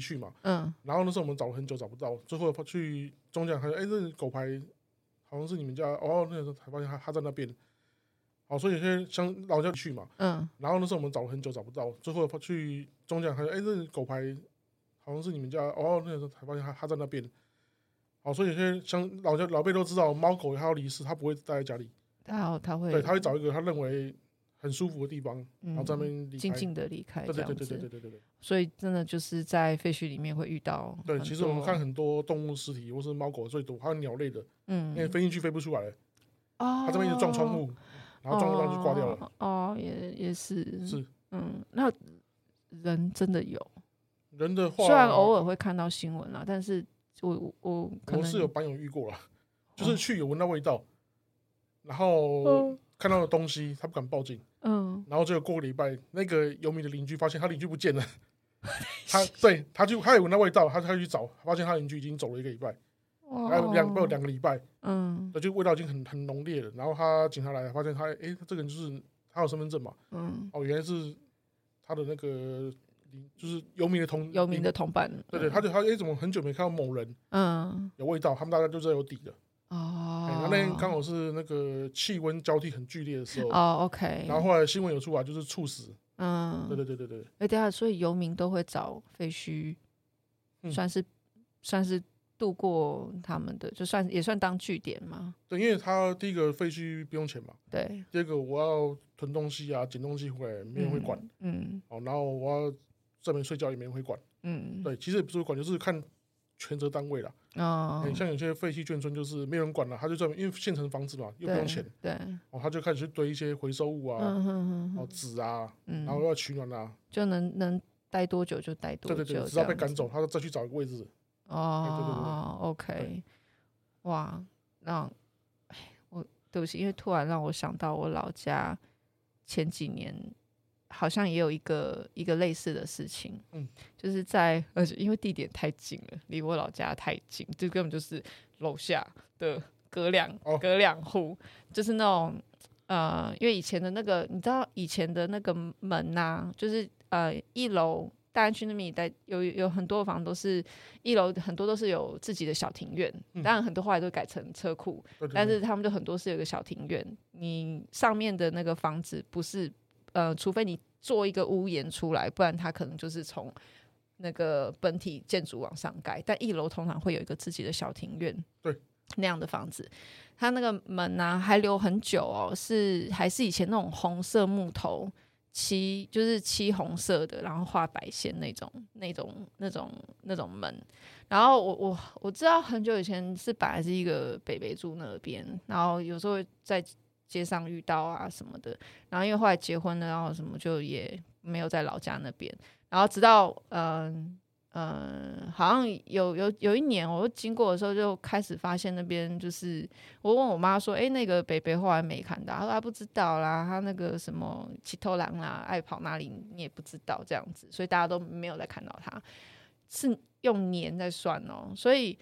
去嘛，嗯，然后那时候我们找了很久找不到，最后去中奖，他说：“哎，这狗牌好像是你们家哦。”那个时候才发现他他在那边，好，所以有些像老家去嘛，嗯，然后那时候我们找了很久找不到，最后去中奖，他说：“哎，这狗牌好像是你们家哦。”那个时候才发现他他在那边，好，所以有些像老家老辈都知道，猫狗它要离世，它不会待在家里，他他会对，它会找一个它认为很舒服的地方，嗯然后在那边，静静的离开，对对对对对对对对对。所以真的就是在废墟里面会遇到，对，其实我们看很多动物尸体，或是猫狗最多，还有鸟类的，嗯因为飞进去飞不出来，哦，它这边一直撞窗户，然后撞到就挂掉了。哦，哦，也也是。是，嗯，那人真的有，人的话，虽然偶尔会看到新闻啦，但是我我我可能我是有班友遇过了，就是去有闻到味道，然后哦看到的东西，他不敢报警，嗯，然后结果过个礼拜，那个游民的邻居发现他邻居不见了，他对他就他也闻到味道，他他去找，发现他邻居已经走了一个礼拜，还有两有两个礼拜，嗯。那就味道已经很很浓烈了。然后他警察来了发现他，哎，这个人就是他有身份证嘛，嗯，哦，原来是他的那个就是游民的同游民的同伴，对对，他就他哎怎么很久没看到某人嗯。有味道，他们大家就知道有底了。哦，哎，那那天刚好是那个气温交替很剧烈的时候，哦，OK，然后后来新闻有出来，就是猝死。嗯，对对对对对，哎，对啊，所以游民都会找废墟，嗯算是算是度过他们的，就算也算当据点嘛。对，因为他第一个废墟不用钱嘛，对，第二个我要囤东西啊、捡东西回来，没人会管。嗯哦，然后我要在那边睡觉，也没人会管。嗯，对，其实也不是会管，就是看权责单位了。哦。哎，，像有些废弃眷村就是没有人管了，他就在因为现成房子嘛，又不用钱，对，哦，他就开始去堆一些回收物啊，嗯哼哦，哼，纸啊，嗯，然后要取暖啊，就能能待多久就待多久，对对对，直到被赶走，他再去找一个位置。哦，OK，哇，那哎，我对不起，因为突然让我想到我老家前几年好像也有一个一个类似的事情，嗯，就是在而且因为地点太近了，离我老家太近，就根本就是楼下的隔两哦隔两户，就是那种呃，因为以前的那个你知道以前的那个门呐、啊，就是呃一楼。大安区那边一带有有很多房都是一楼，很多都是有自己的小庭院。嗯当然，很多后来都改成车库，但是他们就很多是有个小庭院。你上面的那个房子不是呃，除非你做一个屋檐出来，不然它可能就是从那个本体建筑往上盖。但一楼通常会有一个自己的小庭院，对那样的房子，它那个门呢、啊、还留很久哦，是还是以前那种红色木头。漆就是漆红色的，然后画白线那种、那种、那种、那种门。然后我我我知道很久以前是本来是一个北北住那边，然后有时候在街上遇到啊什么的。然后因为后来结婚了，然后什么就也没有在老家那边。然后直到嗯。嗯，好像有有有一年，我经过的时候就开始发现那边就是，我问我妈说，哎、那个北北后来没看到，她说她不知道啦，她那个什么骑头狼啦，爱跑哪里你也不知道这样子，所以大家都没有再看到他，是用年在算哦，所以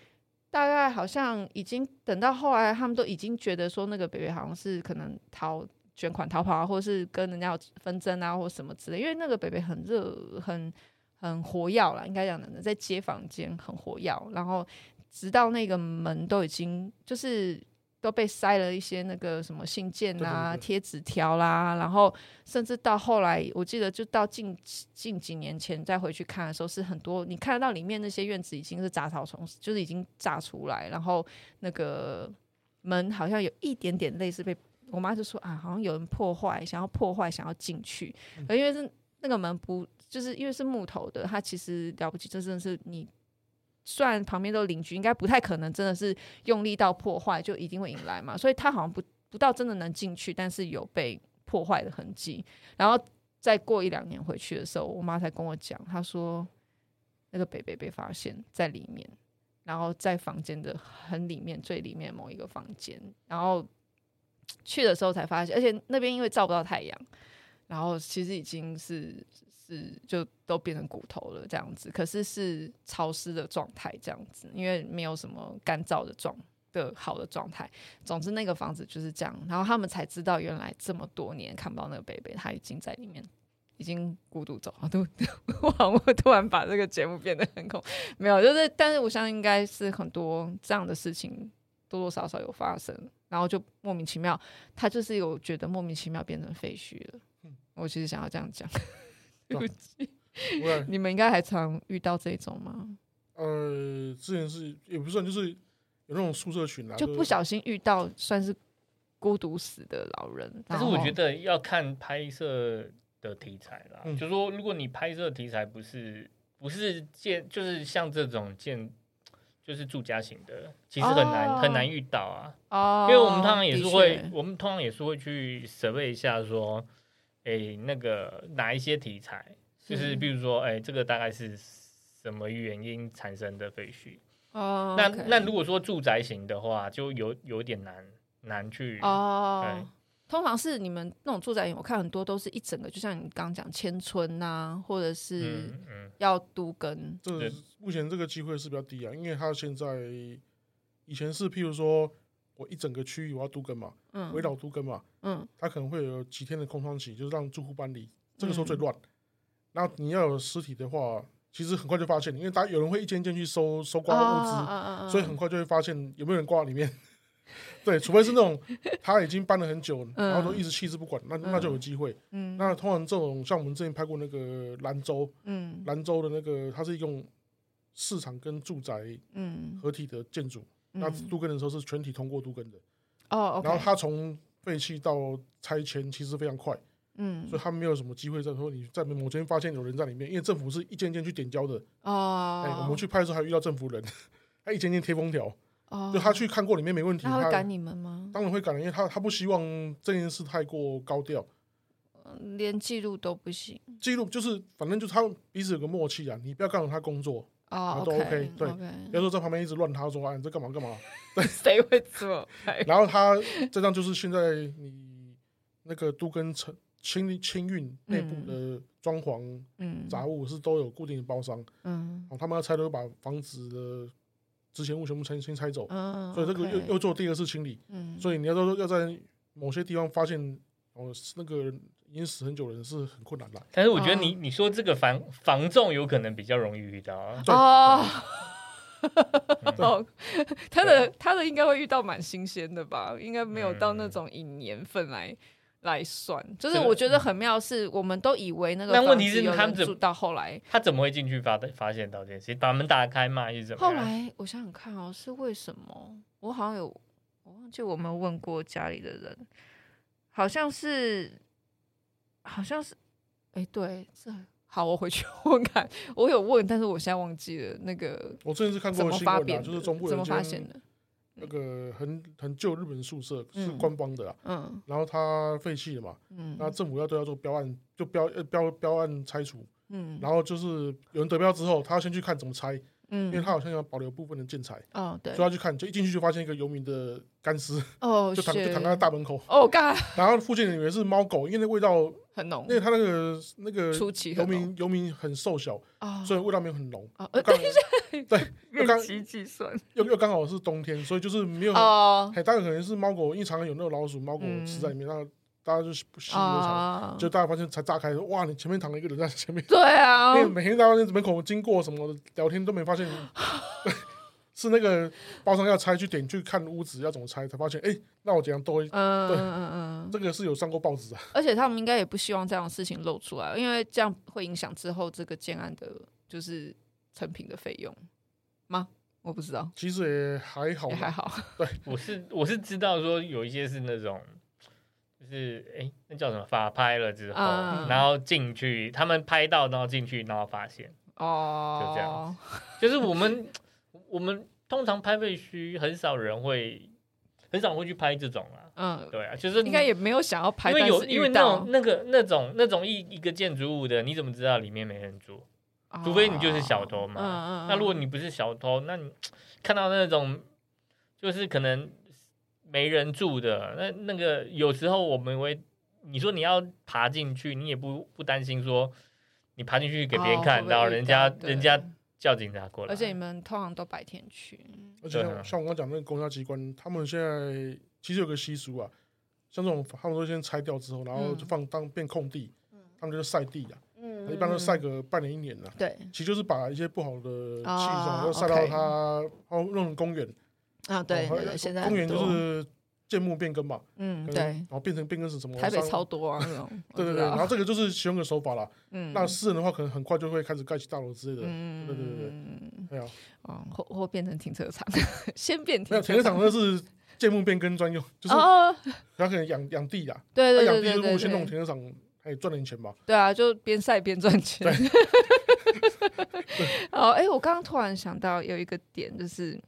大概好像已经等到后来，他们都已经觉得说那个北北好像是可能逃卷款逃跑啊，或者是跟人家有纷争啊，或什么之类，因为那个北北很热很。很活跃啦，应该讲的，在街坊间很活跃，然后直到那个门都已经就是都被塞了一些那个什么信件啊、贴纸条啦，然后甚至到后来，我记得就到近近几年前再回去看的时候，是很多你看得到里面那些院子已经是杂草丛，就是已经炸出来，然后那个门好像有一点点类似被我妈就说啊，好像有人破坏，想要破坏，想要进去，而因为是那个门不。就是因为是木头的，它其实了不起，这真的是你。虽然旁边都邻居，应该不太可能真的是用力到破坏，就一定会引来嘛。所以他好像不不到真的能进去，但是有被破坏的痕迹。然后再过一两年回去的时候，我妈才跟我讲，她说那个北北被发现在里面，然后在房间的很里面最里面某一个房间，然后去的时候才发现，而且那边因为照不到太阳。然后其实已经是是就都变成骨头了这样子，可是是潮湿的状态这样子，因为没有什么干燥的状的好的状态。总之那个房子就是这样，然后他们才知道原来这么多年看不到那个贝贝，他已经在里面已经孤独走了，都我好像突然把这个节目变得很恐，没有，就是但是我相信应该是很多这样的事情多多少少有发生，然后就莫名其妙，他就是有觉得莫名其妙变成废墟了。嗯，我其实想要这样讲，对不 起，你们应该还常遇到这种吗？呃，之前是也不算，就是有那种宿舍群啊，就不小心遇到，算是孤独死的老人。但是我觉得要看拍摄的题材啦，嗯、就是说如果你拍摄题材不是不是建，就是像这种建，就是住家型的，其实很难、哦、很难遇到啊。哦，因为我们通常也是会，我们通常也是会去 survey 一下说，哎、欸，那个哪一些题材，就是比如说，哎、欸，这个大概是。什么原因产生的废墟？哦，那那如果说住宅型的话，就有有点难难去哦。对通常是你们那种住宅型，我看很多都是一整个，就像你刚刚讲千村呐，或者是要都跟。这目前这个机会是比较低啊，因为他现在以前是譬如说我一整个区域我要都更嘛，嗯，围绕都更嘛，嗯，他可能会有几天的空窗期，就是让住户搬离，这个时候最乱。然后你要有尸体的话。其实很快就发现，因为大家有人会一间间去收收刮物资，哦哦哦、所以很快就会发现有没有人挂里面。对，除非是那种他已经搬了很久，嗯、然后都一直弃置不管，那那就有机会。嗯、那通常这种像我们之前拍过那个兰州，嗯、兰州的那个，它是用市场跟住宅合体的建筑，嗯、那杜根的时候是全体通过杜根的。哦，然后他从废弃到拆迁其实非常快。嗯，所以他们没有什么机会在说你在某间发现有人在里面，因为政府是一间间去点交的哦。哎，我们去拍的时候还遇到政府人，他一间间贴封条哦。就他去看过里面没问题，他会赶你们吗？当然会赶，因为他他不希望这件事太过高调，连记录都不行。记录就是反正就是他彼此有个默契啊，你不要干扰他工作哦，都 OK。对，不要说在旁边一直乱他说啊，你在干嘛干嘛？对，谁会做？然后他这张就是现在你那个都跟城。清清运内部的装潢、嗯杂物是都有固定的包商，嗯，他们要拆都把房子的值钱物全部拆先拆走，嗯，所以这个又又做第二次清理，嗯，所以你要说要在某些地方发现哦那个已经死很久的人是很困难的。但是我觉得你你说这个防防重有可能比较容易遇到啊，哦，哦，他的他的应该会遇到蛮新鲜的吧，应该没有到那种以年份来。来算，就是我觉得很妙，是我们都以为那个。但问题是，他们住到后来，他怎么会进去发发现到这件事？把门打开嘛，还是怎么？后来我想想看哦，是为什么？我好像有，我忘记我们问过家里的人，好像是，好像是，哎，对，这好，我回去问看。我有问，但是我现在忘记了那个。我之前是看过新闻，就是中部怎么发现的。那个很很旧日本宿舍是官方的啦，嗯，然后它废弃了嘛，嗯，那政府要都要做标案，就标标标案拆除，嗯，然后就是有人得标之后，他要先去看怎么拆，嗯，因为他好像要保留部分的建材，哦，对，所以他去看，就一进去就发现一个游民的干尸，哦，就躺就躺在大门口，哦，干，然后附近以为是猫狗，因为那味道。很浓，因为他那个那个游民游民很瘦小，所以味道没有很浓。呃，等一下，对，又刚又又刚好是冬天，所以就是没有。哦，大概可能是猫狗，因为常常有那个老鼠、猫狗吃在里面，然后大家就是不习惯，就大家发现才炸开，哇，你前面躺了一个人在前面。对啊，因为每天大家在门口经过什么的聊天都没发现。是那个包商要拆去点去看屋子要怎么拆，才发现哎、欸，那我怎样都会，嗯嗯嗯，这个是有上过报纸啊。而且他们应该也不希望这样的事情露出来，因为这样会影响之后这个建案的，就是成品的费用吗？我不知道。其实也还好，也还好。对，我是我是知道说有一些是那种，就是哎、欸，那叫什么法拍了之后，嗯、然后进去，他们拍到然后进去，然后发现哦，就这样，就是我们。我们通常拍废墟，很少人会，很少会去拍这种啊。嗯，对啊，就是应该也没有想要拍，因为有因为那种那个那种那种一一个建筑物的，你怎么知道里面没人住？除非你就是小偷嘛。哦、那如果你不是小偷，那你看到那种就是可能没人住的，那那个有时候我们会，你说你要爬进去，你也不不担心说你爬进去给别人看到，人家人家。叫警察过来，而且你们通常都白天去。而且像像我刚讲那个公家机关，他们现在其实有个习俗啊，像这种他们都先拆掉之后，然后就放当变空地，他们就是晒地啊，嗯，一般都晒个半年一年了。对，其实就是把一些不好的气哦都晒到它，哦，弄成公园啊，对，现在公园就是建木变更嘛，嗯，对，然后变成变更是什么？台北超多啊，那种，对对对，然后这个就是使用的手法啦。嗯，那私人的话，可能很快就会开始盖起大楼之类的。嗯，对对对对，没有，哦，或或变成停车场，先变没有停车场，那是建木变更专用，就是他可能养养地呀，对对对对，养地如果先弄停车场，还赚点钱吧。对啊，就边晒边赚钱。哦，哎，我刚刚突然想到有一个点，就是。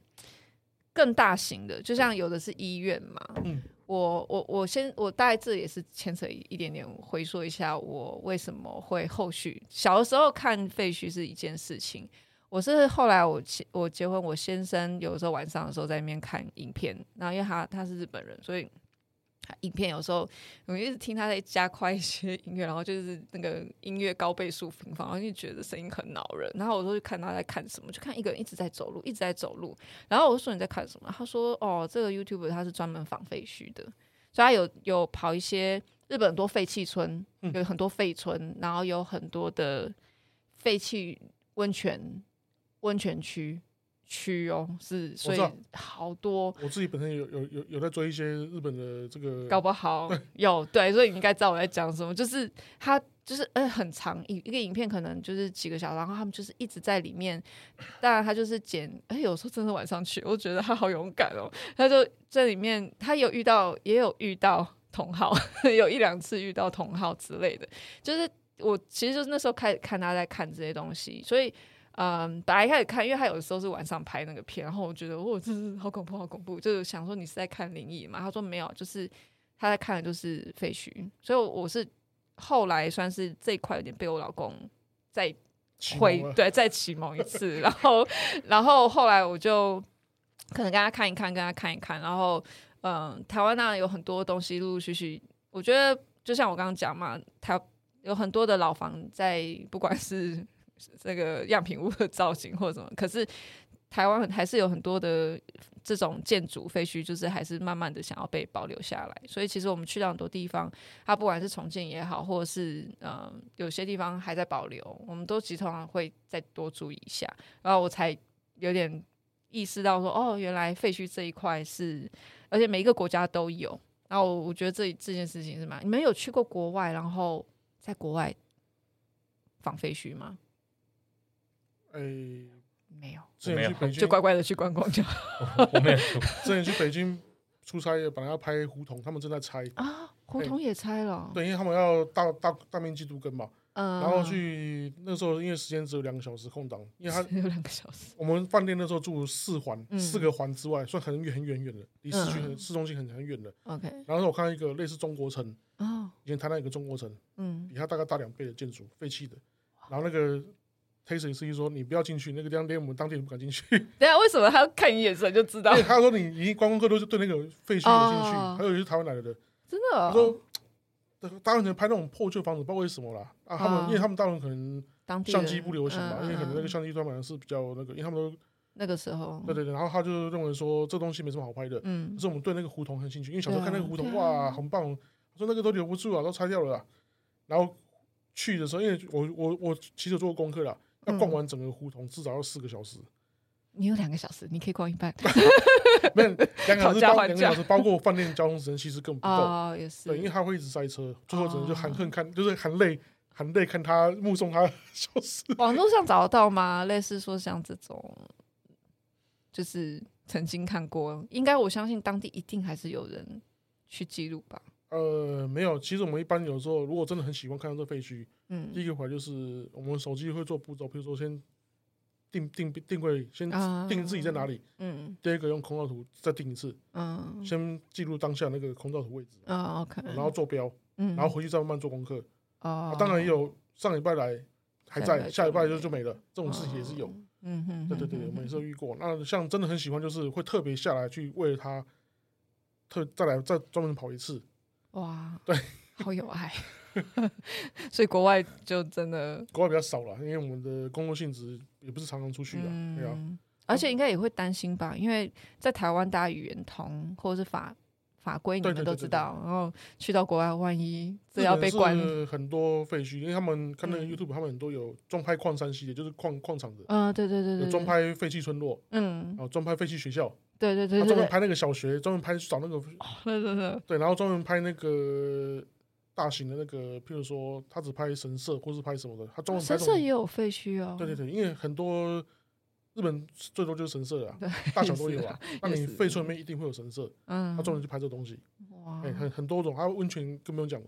更大型的，就像有的是医院嘛。嗯，我我我先，我大概这也是牵扯一点点回溯一下，我为什么会后续小的时候看废墟是一件事情。我是后来我我结婚，我先生有时候晚上的时候在那边看影片，然后因为他他是日本人，所以。影片有时候我一直听他在加快一些音乐，然后就是那个音乐高倍数频放，然后就觉得声音很恼人。然后我就去看他在看什么，就看一个人一直在走路，一直在走路。然后我就说你在看什么？他说哦，这个 YouTuber 他是专门访废墟的，所以他有有跑一些日本很多废弃村，有很多废村，然后有很多的废弃温泉温泉区。区哦，是所以好多。我自己本身有有有有在追一些日本的这个，搞不好有对，所以你应该知道我在讲什么。就是他就是呃很长一一个影片，可能就是几个小时，然后他们就是一直在里面。当然他就是剪，哎，有时候真的晚上去，我觉得他好勇敢哦。他就在里面，他有遇到，也有遇到同好，有一两次遇到同好之类的。就是我其实就是那时候开始看他在看这些东西，所以。嗯，本来一开始看，因为他有的时候是晚上拍那个片，然后我觉得哇，这是好恐怖，好恐怖，就是想说你是在看灵异嘛？他说没有，就是他在看的就是废墟，所以我是后来算是这一块有点被我老公再回对再启蒙一次，然后然后后来我就可能跟他看一看，跟他看一看，然后嗯，台湾那有很多东西陆陆续续，我觉得就像我刚刚讲嘛，台有很多的老房在，不管是。这个样品屋的造型或者什么，可是台湾还是有很多的这种建筑废墟，就是还是慢慢的想要被保留下来。所以其实我们去到很多地方，它不管是重建也好，或者是嗯有些地方还在保留，我们都其实通常会再多注意一下。然后我才有点意识到说，哦，原来废墟这一块是，而且每一个国家都有。然后我觉得这这件事情是蛮，你们有去过国外，然后在国外访废墟吗？哎，没有，之前去北 京就乖乖的去观光就好。我没有。之前去北京出差，本来要拍胡同，他们正在拆啊，胡同也拆了。对，因为他们要大大大面积都跟嘛。嗯。然后去那时候，因为时间只有两个小时空档，因为他 有两个小时。我们饭店那时候住四环，四个环之外，算很远很远远的，离市区很市中心很很远的。OK。然后我看到一个类似中国城，哦，以前台南一个中国城，嗯，比它大概大两倍的建筑，废弃的。然后那个。黑色司机说：“你不要进去，那个地方连我们当地人不敢进去。”等下为什么他要看你眼神就知道？因为他说你一观光客都是对那个废墟有兴趣，还有就是台湾来的。真的？他说大陆人拍那种破旧房子，不知道为什么啦。啊，他们因为他们大陆可能相机不流行嘛，因为可能那个相机专门是比较那个，因为他们都那个时候。对对对，然后他就认为说这东西没什么好拍的。嗯。可是我们对那个胡同很兴趣，因为小时候看那个胡同，哇，很棒。说那个都留不住啊，都拆掉了。然后去的时候，因为我我我其实做过功课啦。要逛完整个胡同至少要四个小时。你有两个小时，你可以逛一半。没有两个小时包两个小时，包括饭店交通时间，其实更不够。哦，也是。对，因为他会一直塞车，最后只能就含恨看，就是含泪含泪看他目送他 消失。网络上找得到吗？类似说像这种，就是曾经看过，应该我相信当地一定还是有人去记录吧。呃，没有，其实我们一般有时候如果真的很喜欢看到这废墟。嗯，第一个回来就是我们手机会做步骤，比如说先定定定位，先定自己在哪里。嗯，第二个用空照图再定一次。嗯，先记录当下那个空照图位置。啊，OK。然后坐标。嗯，然后回去再慢慢做功课。哦，当然也有上礼拜来还在，下礼拜就就没了。这种事情也是有。嗯哼，对对对，我们也是有遇过。那像真的很喜欢，就是会特别下来去为了他，特再来再专门跑一次。哇，对，好有爱。所以国外就真的国外比较少了，因为我们的工作性质也不是常常出去的，嗯、对啊。而且应该也会担心吧，因为在台湾大家语言通或者是法法规，你们都知道。然后去到国外，万一这要被关，很多废墟，因为他们看那个 YouTube，、嗯、他们很多有专拍矿山系列，就是矿矿场的。嗯，对对对对。专拍废弃村落，嗯，然后专拍废弃学校，对对对，对，专门拍那个小学，专门拍找那个，对对对，对，然后专门拍那个大型的那个，譬如说他只拍神社或是拍什么的，他专门拍。神社也有废墟哦。对对对，因为很多。日本最多就是神社啊，对大小都有啊。那你废村里面一定会有神社，嗯，他专门去拍这东西，哇，欸、很很多种。还有温泉更不用讲了，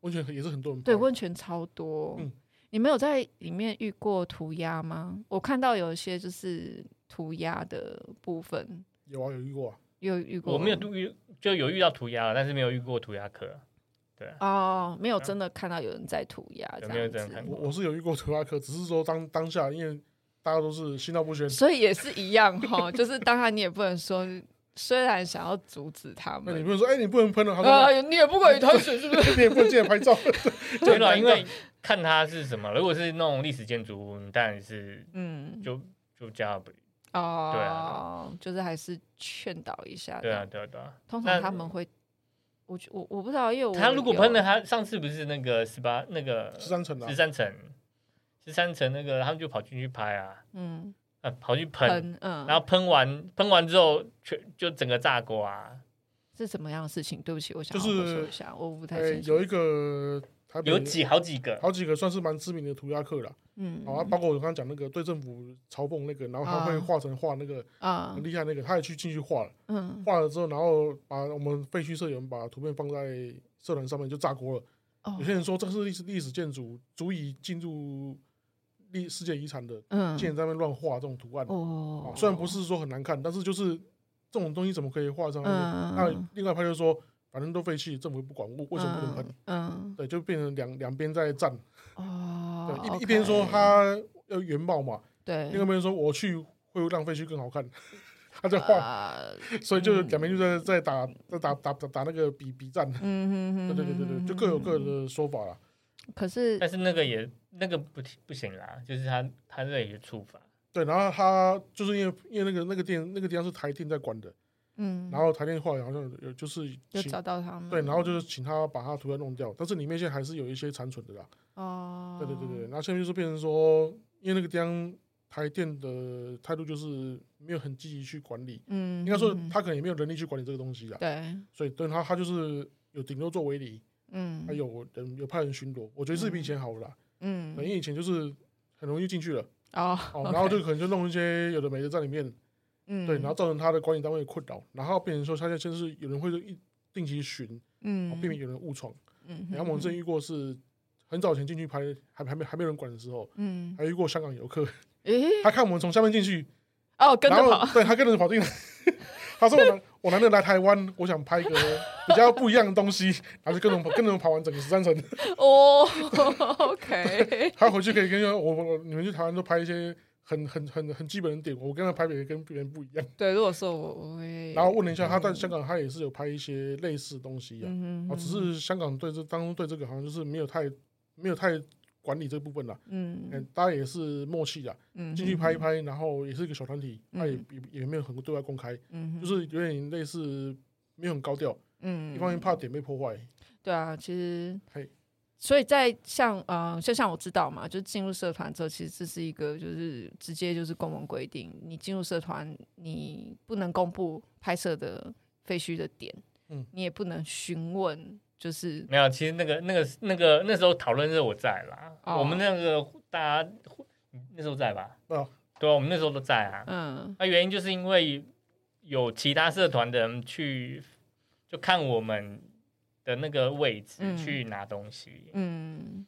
温泉也是很多人拍。对，温泉超多。嗯，你没有在里面遇过涂鸦吗？我看到有一些就是涂鸦的部分。有啊，有遇过啊，有遇过。我没有遇，就有遇到涂鸦了，但是没有遇过涂鸦客。对哦，没有真的看到有人在涂鸦，有没有这样看过？我我是有遇过涂鸦客，只是说当当下因为。大家都是心照不宣，所以也是一样哈，就是当然你也不能说，虽然想要阻止他们，那你不能说，哎、欸，你不能喷了，啊，你也不可以喷水，是不是？你也不能进来拍照，对了，因为看他是什么，如果是那种历史建筑物，当然是，嗯，就就加不哦，对啊，就是还是劝导一下，对啊，对啊，对啊，通常他们会，我我我不知道，因为我他如果喷了，他上次不是那个十八那个十三层十三层。十三层那个，他们就跑进去拍啊，嗯，啊，跑去喷，嗯，然后喷完，喷完之后，全就整个炸锅啊，是什么样的事情？对不起，我想说一下，就是、我不太清楚。欸、有一个台北，有几好几个，好几个算是蛮知名的涂鸦客了，嗯，啊，包括我刚刚讲那个对政府嘲讽那个，然后他会画成画那个啊。很厉害那个，他也去进去画了，嗯，画了之后，然后把我们废墟社员把图片放在社团上面就炸锅了。哦、有些人说这是历史历史建筑，足以进入。历世界遗产的，嗯，竟然在那边乱画这种图案，哦，虽然不是说很难看，但是就是这种东西怎么可以画上去？那另外一派就说，反正都废弃，政府不管，为为什么不能喷？嗯，对，就变成两两边在战，哦，对，一一边说他要原貌嘛，对，另外一边说我去会让废墟更好看，他在画，所以就两边就在在打在打打打打那个比比战，嗯对对对对，就各有各的说法了。可是，但是那个也那个不不行啦，就是他他这也处罚。对，然后他就是因为因为那个那个店那个地方是台电在管的，嗯，然后台电后来好像有就是就找到他们，对，然后就是请他把他图案弄掉，但是里面现在还是有一些残存的啦。哦，对对对对，然后现在就是变成说，因为那个地方台电的态度就是没有很积极去管理，嗯，应该说他可能也没有能力去管理这个东西啦。对，所以对他他就是有顶多做围篱。嗯，还有人有派人巡逻，我觉得是比以前好了啦。嗯，因为以前就是很容易进去了哦，然后就可能就弄一些有的没的在里面，嗯，对，然后造成他的管理单位困扰，然后变成说他现在是有人会一定期巡，嗯，避免有人误闯。嗯，然后我们之前遇过是很早前进去拍，还还没还没有人管的时候，嗯，还遇过香港游客，诶，他看我们从下面进去，哦，跟着跑，对，他跟着跑进来。他说我难我难得来台湾，我想拍一个比较不一样的东西，然后就跟着跟着跑完整个十三层。哦，OK。他回去可以跟我我你们去台湾都拍一些很很很很基本的点，我跟他拍别人跟别人不一样。对，如果说我我会。然后问了一下，他在香港他也是有拍一些类似的东西啊，嗯只是香港对这当中对这个好像就是没有太没有太。管理这部分了，嗯，大家也是默契的，嗯，进去拍一拍，然后也是一个小团体，他也也也没有很多对外公开，嗯，就是有点类似没有很高调，嗯，一方面怕点被破坏，对啊，其实，所以在像呃，就像我知道嘛，就进入社团之后，其实这是一个就是直接就是公文规定，你进入社团，你不能公布拍摄的废墟的点，嗯，你也不能询问。就是没有，其实那个、那个、那个那时候讨论是我在啦。哦、我们那个大家那时候在吧？哦、对啊，我们那时候都在啊。嗯，那、啊、原因就是因为有其他社团的人去就看我们的那个位置、嗯、去拿东西。嗯，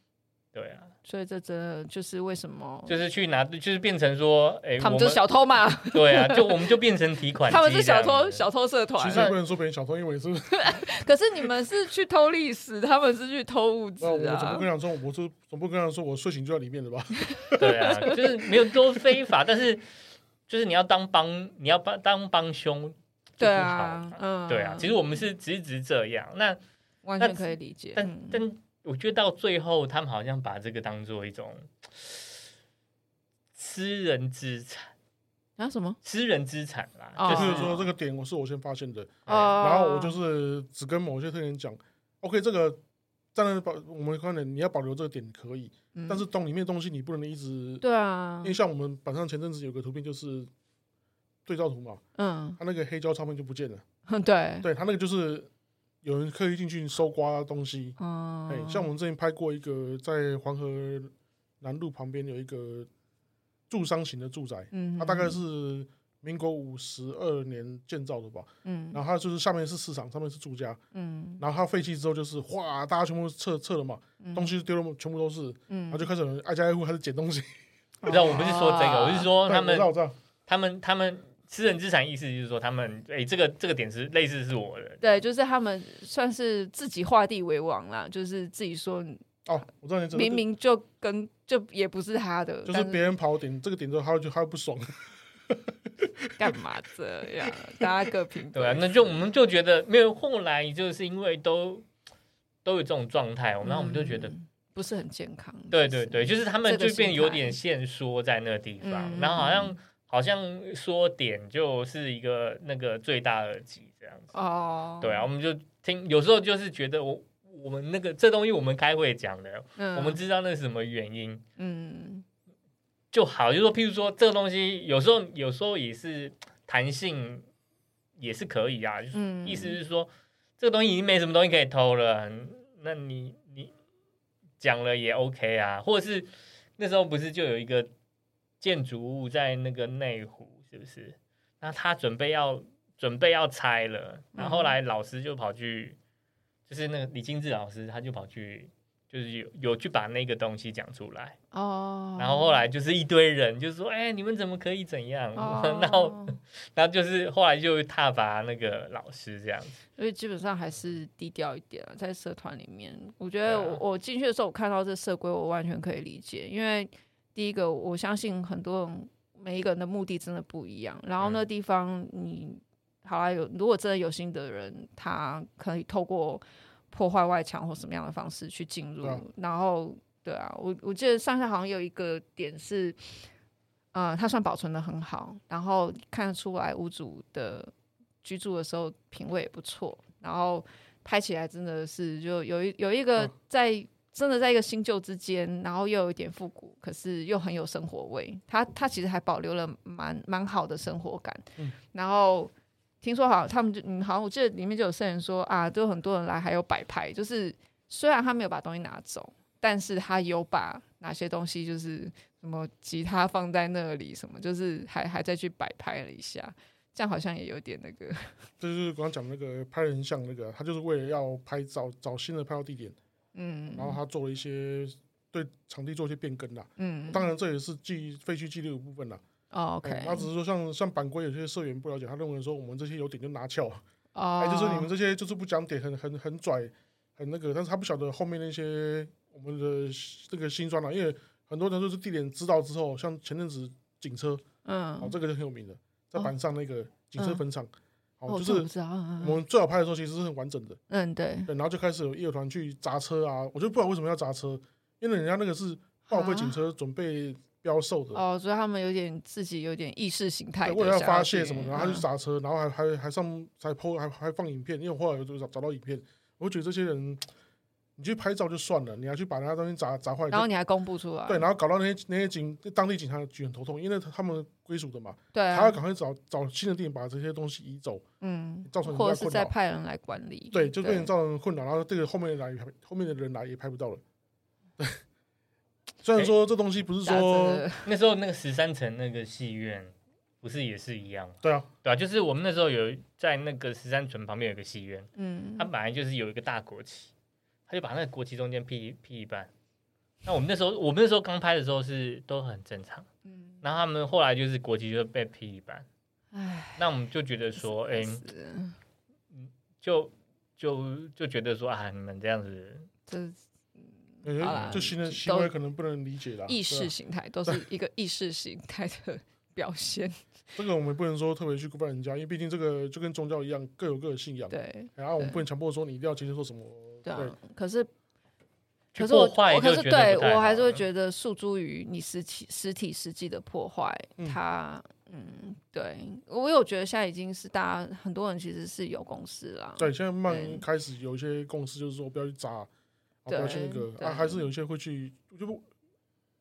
对啊。所以这真的就是为什么，就是去拿，就是变成说，哎、欸，他们就是小偷嘛。对啊，就我们就变成提款 机。他们是小偷，小偷社团。其实不能说别人小偷，因为是。可是你们是去偷历史，他们是去偷物资啊。我总不跟他说，我是总不跟他说，我睡醒就在里面的吧？对啊，就是没有多非法，但是就是你要当帮，你要帮当帮凶。对啊，嗯，对啊。其实我们是只是这样，那完全可以理解，但但。我觉得到最后，他们好像把这个当做一种私人资产，啊什么私人资产啦，哦就是说这个点我是我先发现的，哦，然后我就是只跟某些特点讲，OK，这个当然保我们观点你要保留这个点可以，嗯但是洞里面的东西你不能一直，对啊因为，像我们板上前阵子有个图片就是对照图嘛，嗯，它那个黑胶唱片就不见了，对，对，它那个就是有人刻意进去搜刮东西，嗯，哎，像我们之前拍过一个在黄河南路旁边有一个住商型的住宅，嗯，它大概是民国五十二年建造的吧，嗯，然后它就是下面是市场，上面是住家，嗯。然后它废弃之后就是哗，大家全部撤撤了嘛，嗯。东西丢了，全部都是，嗯，然后就开始有人挨家挨户开始捡东西。你知道我不是说这个，我是说他们我知道，我知道，他们他们私人资产意思就是说他们哎、这个这个点是类似是我的，对，就是他们算是自己画地为王啦，就是自己说哦，我知道你这个明明就跟就也不是他的，就是但别人跑点这个点之后，他会就他会不爽。干嘛这样？大家各凭对啊，那就我们就觉得没有，后来就是因为都都有这种状态，然后我们就觉得，嗯不是很健康。对对对，就是他们就变有点限缩在那个地方，嗯然后好像好像说点就是一个那个最大二级这样子，哦，对啊，我们就听有时候就是觉得我我们那个这东西我们开会讲的，嗯，我们知道那是什么原因。嗯就好，就说，譬如说，这个东西有时候有时候也是弹性，也是可以啊。就是嗯，意思是说，这个东西已经没什么东西可以偷了，那你你讲了也 OK 啊。或者是那时候不是就有一个建筑物在那个内湖，是不是？那他准备要准备要拆了，然后后来老师就跑去，就是那个李金志老师，他就跑去。就是有有去把那个东西讲出来，哦，然后后来就是一堆人就说：“哎、你们怎么可以怎样？” 哦然后，然后就是后来就挞伐那个老师这样子。所以基本上还是低调一点啊，在社团里面，我觉得我进去的时候，我看到这社规，我完全可以理解，因为第一个，我相信很多人每一个人的目的真的不一样，然后那地方你好啦，有如果真的有心的人，他可以透过。破坏外墙或什么样的方式去进入，啊、然后对啊，我我记得上下好像有一个点是，呃，它算保存的很好，然后看得出来屋主的居住的时候品味也不错，然后拍起来真的是就有一有一个在、啊、真的在一个新旧之间，然后又有一点复古，可是又很有生活味，它它其实还保留了蛮蛮好的生活感，嗯、然后。听说好，他们就嗯，好像我记得里面就有圣人说啊，都有很多人来，还有摆拍，就是虽然他没有把东西拿走，但是他有把哪些东西，就是什么吉他放在那里，什么就是还还再去摆拍了一下，这样好像也有点那个。这就是刚刚讲那个拍人像那个，他就是为了要拍找找新的拍照地点，嗯，然后他做了一些对场地做一些变更啦，嗯，当然这也是记废墟记录的部分啦。哦，OK，他只是说像像版规有些社员不了解，他认为说我们这些有点就拿翘，哦，哎，就是你们这些就是不讲点，很很很拽，很那个，但是他不晓得后面那些我们的这个辛酸了，因为很多人都是地点知道之后，像前阵子警车，嗯，哦，这个就很有名的，在板上那个警车坟场，哦，哦，就是我们最好拍的时候其实是很完整的，嗯，对，对，然后就开始有乐团去砸车啊，我就不知道为什么要砸车，因为人家那个是报废警车准备。标售的哦，所以他们有点自己有点意识形态，为了要发泄什么的，然后他就砸车，嗯、然后还还还上还 po 还还放影片，因为我后来有找找到影片，我觉得这些人，你去拍照就算了，你还去把那东西砸砸坏，然后你还公布出来，对，然后搞到那些那些警当地警察局很头痛，因为他们归属的嘛，对、啊，他要赶快找找新的地点把这些东西移走，嗯，造成或者是再派人来管理，对，就变成造成困扰，然后这个后面来后面的人来也拍不到了，对。虽然说这东西不是说那时候那个十三层那个戏院不是也是一样？对啊，对啊，就是我们那时候有在那个十三层旁边有个戏院，嗯，它本来就是有一个大国旗，他就把那个国旗中间劈劈一半。那我们那时候我们那时候刚拍的时候是都很正常，嗯，然后他们后来就是国旗就被劈一半，唉，那我们就觉得说，哎，嗯，就就就觉得说啊，你们这样子，这。呃，这新的行为可能不能理解啦。意识形态都是一个意识形态的 表现。这个我们不能说特别去规范人家，因为毕竟这个就跟宗教一样，各有各的信仰。对。然后我们不能强迫说你一定要接受什么。对。对。可是，可是我，我可是对我还是会觉得诉诸于你实体实体实际的破坏，它嗯，对，我有觉得现在已经是大家很多人其实是有共识啦。对，现在慢慢开始有一些共识，就是说不要去砸，不要去那个啊，还是有一些会去，就不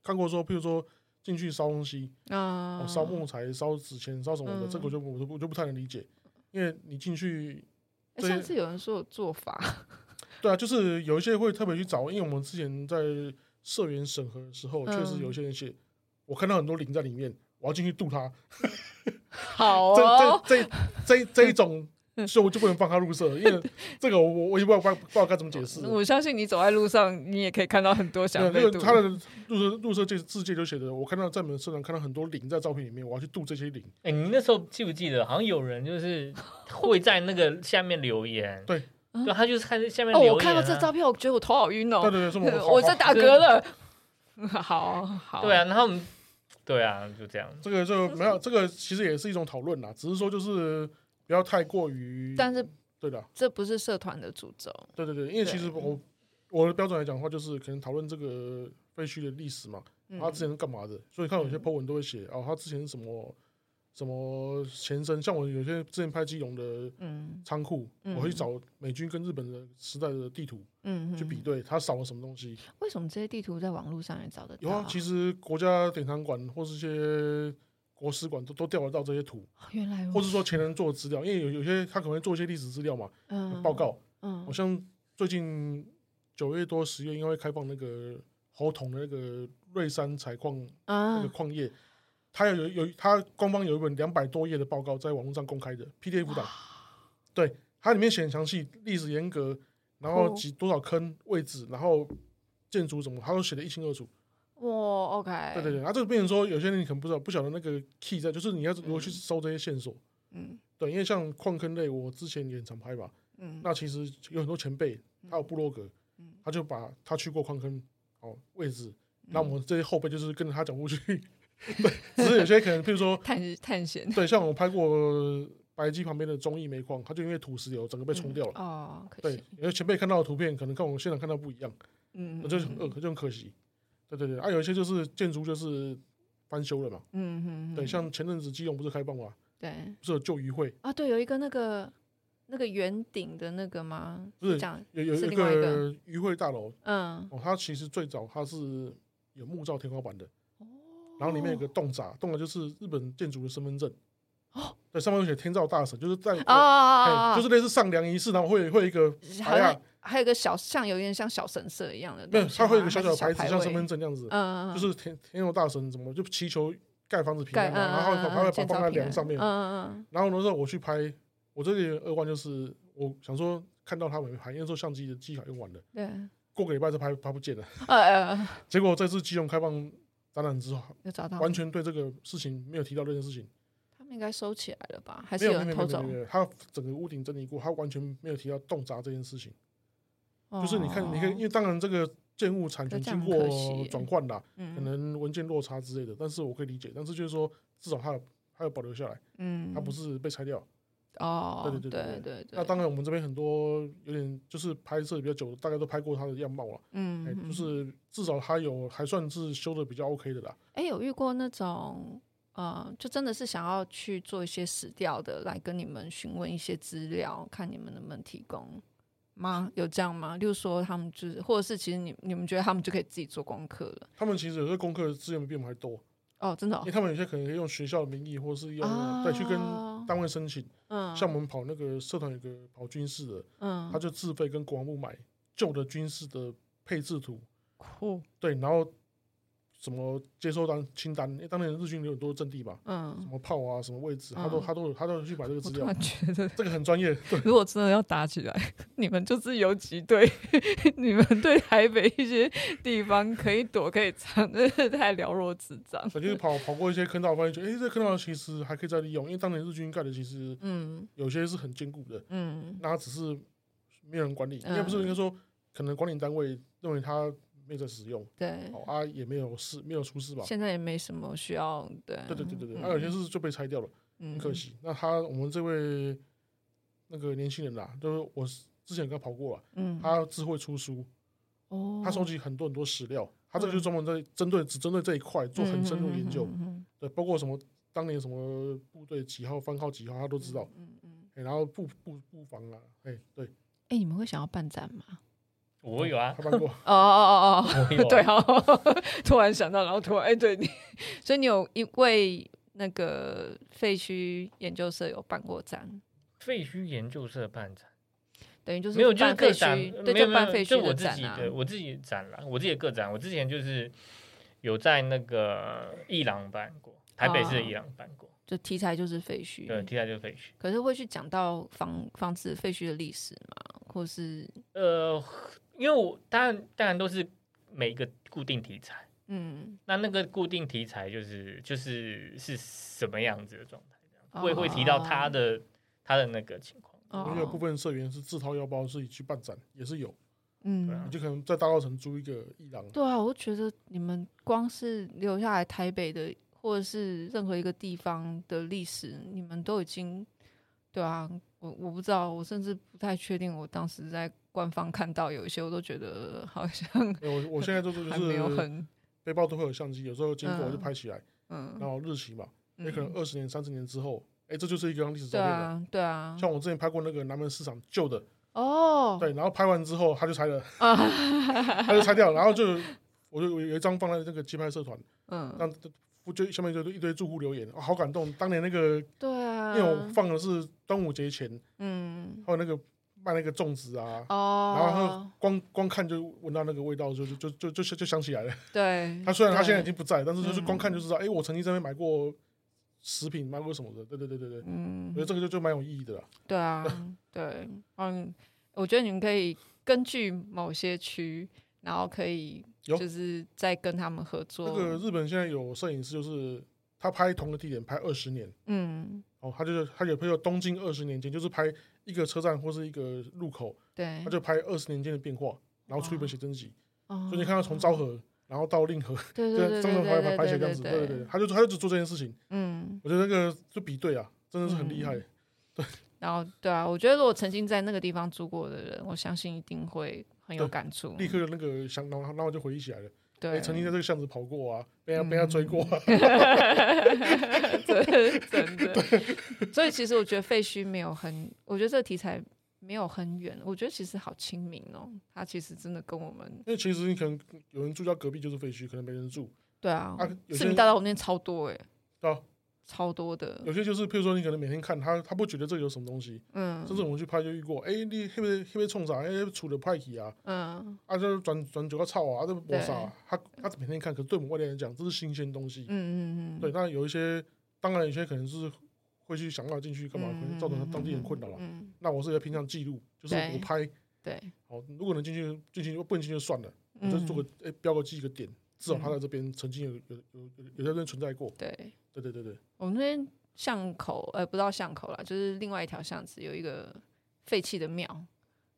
看过说，譬如说进去烧东西啊，烧木材、烧纸钱、烧什么的，这个我就我就我就不太能理解，因为你进去，上次有人说有做法，对啊，就是有一些会特别去找，因为我们之前在社员审核的时候，确实有一些人写，我看到很多零在里面。我要进去渡他，好哦，这这这这这一种，所以我就不能放他入社，因为这个我我也不知道不知道该怎么解释。我相信你走在路上，你也可以看到很多想被渡。他的入社入社界字界就写着，我看到在你们社团看到很多零在照片里面，我要去度这些零。哎，你那时候记不记得，好像有人就是会在那个下面留言，对，对，他就是看下面留言。我看到这照片，我觉得我头好晕哦。对对对，我在打嗝了。好好，对啊，然后我们。对啊，就这样。这个就没有，这个其实也是一种讨论啦，只是说就是不要太过于。但是，对的，这不是社团的主轴。对对对，因为其实我我的标准来讲的话，就是可能讨论这个废墟的历史嘛，他之前是干嘛的，所以看有些 po 文都会写哦，他之前是什么。什么前身？像我有些之前拍基隆的仓库，嗯、我会去找美军跟日本的时代的地图，嗯，去比对它少了什么东西。为什么这些地图在网络上也找得到？有啊，其实国家典藏馆或是一些国史馆都都调得到这些图。原来，或者说前人做的资料，因为有有些他可能会做一些历史资料嘛，嗯，报告，嗯，好像最近九月多十月应该会开放那个侯硐的那个瑞山采矿那个矿业。他有有他官方有一本两百多页的报告在网络上公开的 PDF 档，对，它里面写很详细，历史严格，然后几多少坑位置，然后建筑怎么，他都写的一清二楚。哇，OK，对对对，啊，这个变成说有些人你可能不知道，不晓得那个 key 在，就是你要如何去搜这些线索，嗯，对，因为像矿坑类，我之前也很常拍吧，嗯，那其实有很多前辈，他有部落格，嗯。他就把他去过矿坑哦位置，那我们这些后辈就是跟着他脚步去。对，只是有些可能，譬如说 探探险，对，像我拍过白鸡旁边的中义煤矿，它就因为土石流整个被冲掉了。哦，对，因为前辈看到的图片可能跟我们现场看到不一样，嗯，那就是很恶，就很可惜。对对对，啊，有一些就是建筑就是翻修了嘛，嗯嗯，对，像前阵子基隆不是开放吗？对，不是有旧渔会啊？对，有一个那个那个圆顶的那个吗？不是，有有一个渔会大楼，嗯，哦，它其实最早它是有木造天花板的。然后里面有个洞闸，洞闸就是日本建筑的身份证。哦，对，上面有写天照大神，就是在啊，就是类似上梁仪式，然后会会一个好像，还有个小像有点像小神社一样的，对，它会有个小小的牌子，像身份证这样子。嗯，就是天天照大神怎么就祈求盖房子平安，然后他会放在梁上面。嗯嗯，然后那时候我去拍，我这里二万就是我想说看到他没拍，因为说相机的记忆卡用完了。对，过个礼拜就拍拍不见了。呃，结果这次基隆开放。当然之后，完全对这个事情没有提到这件事情。他们应该收起来了吧？还是有人偷走？他整个屋顶整理过，他完全没有提到动闸这件事情。就是你看，你看，因为当然这个建物产权经过转换啦，可能文件落差之类的，但是我可以理解。但是就是说，至少它有它有保留下来，嗯，它不是被拆掉。哦，对对对对对，对。那当然，我们这边很多有点就是拍摄比较久，大概都拍过他的样貌了。嗯，就是至少他有还算是修的比较 OK 的啦。哎，有遇过那种呃，就真的是想要去做一些死掉的，来跟你们询问一些资料，看你们能不能提供吗？有这样吗？例如说他们就是，或者是其实你你们觉得他们就可以自己做功课了？他们其实有些功课资源比我们还多。哦，真的，哦，因为他们有些可能可以用学校的名义，或是用再去跟单位申请。嗯，像我们跑那个社团有个跑军事的，嗯，他就自费跟国防部买旧的军事的配置图。酷。对，然后。什么接收单清单？因为当年日军有很多阵地吧，嗯，什么炮啊，什么位置，他都他都他都去把这个资料。我觉得这个很专业。对，如果真的要打起来，你们就是游击队，你们对台北一些地方可以躲可以藏，真是太了若指掌。就是跑跑过一些坑道，发现就哎，这坑道其实还可以再利用，因为当年日军盖的其实嗯有些是很坚固的，嗯，那只是没有人管理，应该不是应该说可能管理单位认为他。没有在使用，对，啊，也没有事，没有出事吧？现在也没什么需要，对，对对对对对，还有些是就被拆掉了，很可惜。那他我们这位那个年轻人呐，就是我之前跟他跑过了，嗯，他只会出书，哦，他收集很多很多史料，他这个就专门在针对只针对这一块做很深入研究，对，包括什么当年什么部队几号番号几号，他都知道。嗯嗯。哎，然后布布布防啊，哎对。哎，你们会想要办展吗？我有啊，他办过。哦哦哦哦，对哦，突然想到，然后突然哎，对你，所以你有一位那个废墟研究社有办过展。废墟研究社办展，等于就是没有，就是个展，对，就办废墟的展啊。对，我自己展了，我自己的个展。我之前就是有在那个艺廊办过，台北市的艺廊办过，就题材就是废墟，对，题材就是废墟。可是会去讲到房房子废墟的历史吗？或是呃，因为我当然当然都是每一个固定题材，嗯，那那个固定题材就是就是是什么样子的状态，会会提到他的。他的那个情况，因为有部分社员是自掏腰包自己去办展，也是有，嗯，你就可能在大稻城租一个艺廊。对啊，我觉得你们光是留下来台北的，或者是任何一个地方的历史，你们都已经，对啊，我我不知道，我甚至不太确定，我当时在官方看到有一些，我都觉得好像，我我现在就是还没有很背包都会有相机，有时候经过我就拍起来，嗯，然后日期嘛，也可能二十年、三十年之后。哎，这就是一张历史照片。对啊，对啊。像我之前拍过那个南门市场旧的。哦。对，然后拍完之后他就拆了，他就拆掉，然后就我就有一张放在那个街拍社团，嗯，那就下面就一堆住户留言，好感动。当年那个，对啊，因为我放的是端午节前，嗯，还有那个卖那个粽子啊，哦，然后光光看就闻到那个味道，就就就就就想起来了。对。他虽然他现在已经不在，但是就是光看就知道，哎，我曾经在那边买过。食品买过什么的？对对对对对，嗯，我觉得这个就就蛮有意义的啦。对啊，对，嗯，我觉得你们可以根据某些区，然后可以就是再跟他们合作。那个日本现在有摄影师，就是他拍同个地点拍二十年，嗯，哦，他就是他有朋友东京二十年间，就是拍一个车站或是一个路口，对，他就拍二十年间的变化，然后出一本写真集，哦，所以你看他从昭和。然后到令和，对对对，这样拍拍拍起来这样子，对对对，他就他就只做这件事情。嗯，我觉得那个就比对啊，真的是很厉害。对，然后对啊，我觉得如果曾经在那个地方住过的人，我相信一定会很有感触。立刻那个想，然后然后就回忆起来了。对，曾经在这个巷子跑过啊，被他被他追过。真的，所以其实我觉得废墟没有很，我觉得这个题材。没有很远，我觉得其实好亲民哦。它其实真的跟我们，因为其实你可能有人住家隔壁就是废墟，可能没人住。对啊，市民大道我那边超多哎，啊，超多的。有些就是，譬如说你可能每天看他，他不觉得这有什么东西，嗯，甚至我们去拍就遇过，哎，你会不会会不会冲啥？哎，处的派体啊，嗯，啊，就转转九个草啊，这没啥。他他每天看，可是对我们外地人讲，这是新鲜东西。嗯嗯嗯。对，那有一些，当然有些可能是。会去想要进去干嘛？可能造成当地人困扰了。那我是要平常记录，就是我拍。对。好，如果能进去，进去不能进去就算了。我就做个诶，标个记一个点，至少他在这边曾经有有有有在这边存在过。对。对对对对。我们那边巷口，呃，不知道巷口啦，就是另外一条巷子有一个废弃的庙，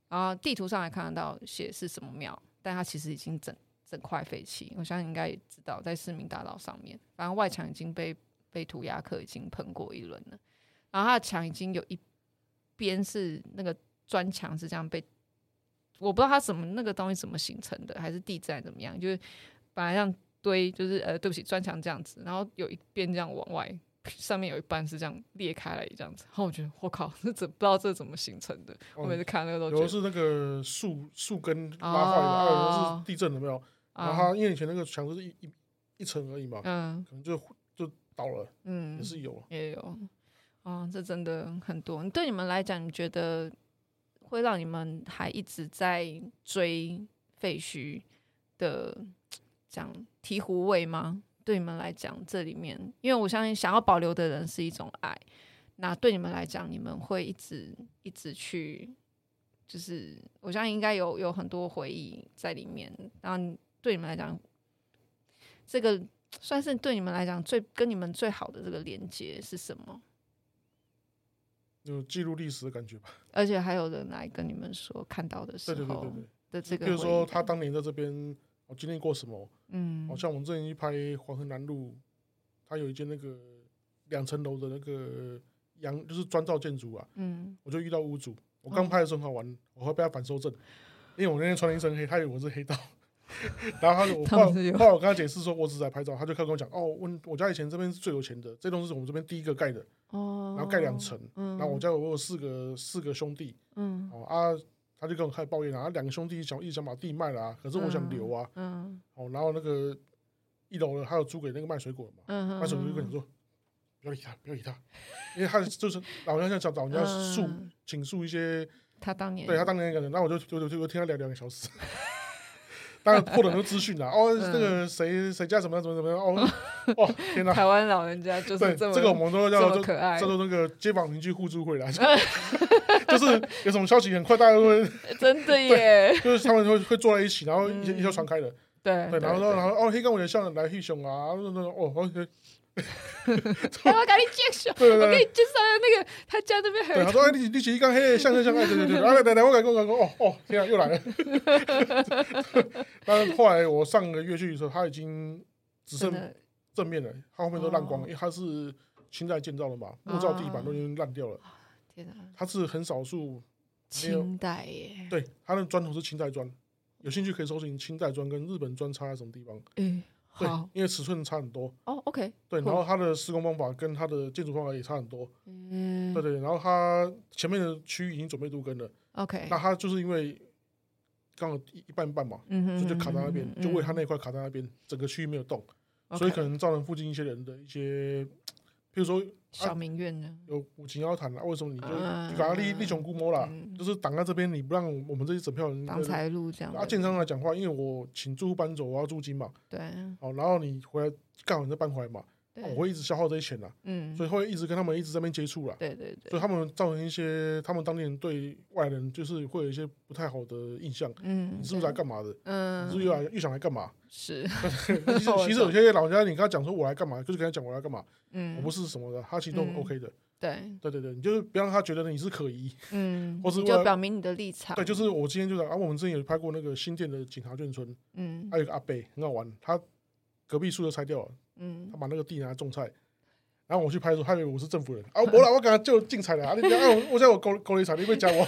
然后地图上还看得到写是什么庙，但它其实已经整整块废弃。我相信应该也知道，在市民大道上面，反正外墙已经被。被涂鸦客已经喷过一轮了，然后它的墙已经有一边是那个砖墙是这样被，我不知道它什么那个东西怎么形成的，还是地质怎么样，就是本来这样堆，就是呃对不起砖墙这样子，然后有一边这样往外，上面有一半是这样裂开来这样子，然后我觉得我靠，这怎不知道这怎么形成的？我每次看那个都觉得，是那个树树根拉坏的，还有的是地震有没有？然后它因为以前那个墙都是一一一层而已嘛，嗯，可能就。就倒了，嗯，也是有，也有，啊、哦，这真的很多。对你们来讲，你觉得会让你们还一直在追废墟的讲醍醐味吗？对你们来讲，这里面，因为我相信想要保留的人是一种爱。那对你们来讲，你们会一直一直去，就是我相信应该有有很多回忆在里面。然后对你们来讲，这个。算是对你们来讲最跟你们最好的这个连接是什么？就记录历史的感觉吧。而且还有人来跟你们说看到的时候的这个，比如说他当年在这边我经历过什么？嗯，好像我们之前去拍黄河南路，它有一间那个两层楼的那个洋就是砖造建筑啊。嗯，我就遇到屋主，我刚拍的时候很好玩，我会被他反收证，因为我那天穿了一身黑，他以为我是黑道。然后他就我后来后来我跟他解释说，我只是来拍照，他就开始跟我讲，哦，我我家以前这边是最有钱的，这栋是我们这边第一个盖的，哦，然后盖两层，嗯，然后我家我有四个四个兄弟，嗯，哦啊，他就跟我开始抱怨啊，两个兄弟想一直想把地卖了啊，可是我想留啊，嗯，哦，然后那个一楼呢，还有租给那个卖水果的嘛，嗯，卖水果就跟你说，不要理他，不要理他，因为他就是老人家想找人家诉倾诉一些。他当年对他当年一个人，那我就就就就听他聊两个小时，当然获得很多资讯啦。哦，那个谁谁家怎么样怎么怎么样哦 哦天哪！台湾老人家就是对这个我们都叫做可爱叫做那个街坊邻居互助会啦，就是有什么消息很快大家都会 真的耶，就是他们会会坐在一起，然后一一下传开的，对对，然后然后哦，黑跟我的校长来黑熊啊，那那哦，OK。我给 你介绍，我给你介绍那个他家那边很。他说：“哎，你你起一刚黑，像像像，哎，对对对，来来来，我讲我讲我哦哦，天啊，又来了。”但是后来我上个月去的时候，他已经只剩正面了，他后面都烂光了，因为他是清代建造的嘛，木造地板都已经烂掉了。天哪！他是很少数清代耶，对，它的砖头是清代砖，有兴趣可以搜寻清代砖跟日本砖差在什么地方。嗯对，因为尺寸差很多。哦，OK。对，然后它的施工方法跟它的建筑方法也差很多。嗯。对对，然后它前面的区域已经准备度跟了。OK。那它就是因为刚好一一半一半嘛，所以就卡在那边，就为它那块卡在那边，整个区域没有动，所以可能造成附近一些人的一些，比如说。小民院呢？有五金要谈了，为什么你就你把它立立穷估摸了？就是挡在这边，你不让我们这些整票人挡财路这样。啊，建商来讲话，因为我请住户搬走，我要租金嘛。对。好，然后你回来刚好你再搬回来嘛。我会一直消耗这些钱呐。嗯。所以会一直跟他们一直在那边接触了。对对对。所以他们造成一些，他们当地人对外人就是会有一些不太好的印象。嗯。你是不是来干嘛的？嗯。你是不是又来又想来干嘛？是。其实 其实有些老人家，你跟他讲说我来干嘛，就是跟他讲我来干嘛。嗯，我不是什么的，他其实都 OK 的。对，对对对，你就是不让他觉得你是可疑。嗯，或是就表明你的立场。对，就是我今天就是啊，我们之前有拍过那个新店的警察眷村。嗯，还有一个阿伯很好玩，他隔壁树就拆掉了。嗯，他把那个地拿来种菜。然后我去拍的时候，他以为我是政府人啊！我来，我刚刚就进彩了啊！你讲啊，我在我沟沟里彩，你会讲我？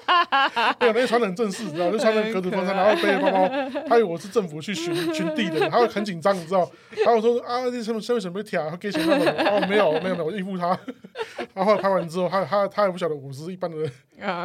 对，那穿的很正式，你知道，就穿着格子衬衫，然后背着包包，他以为我是政府去巡巡地的，他会很紧张，你知道？然后我说啊，你什么什么什么贴啊？给钱那么？哦，没有，没有，没有，我应付他。然后拍完之后，他他他也不晓得我是一般的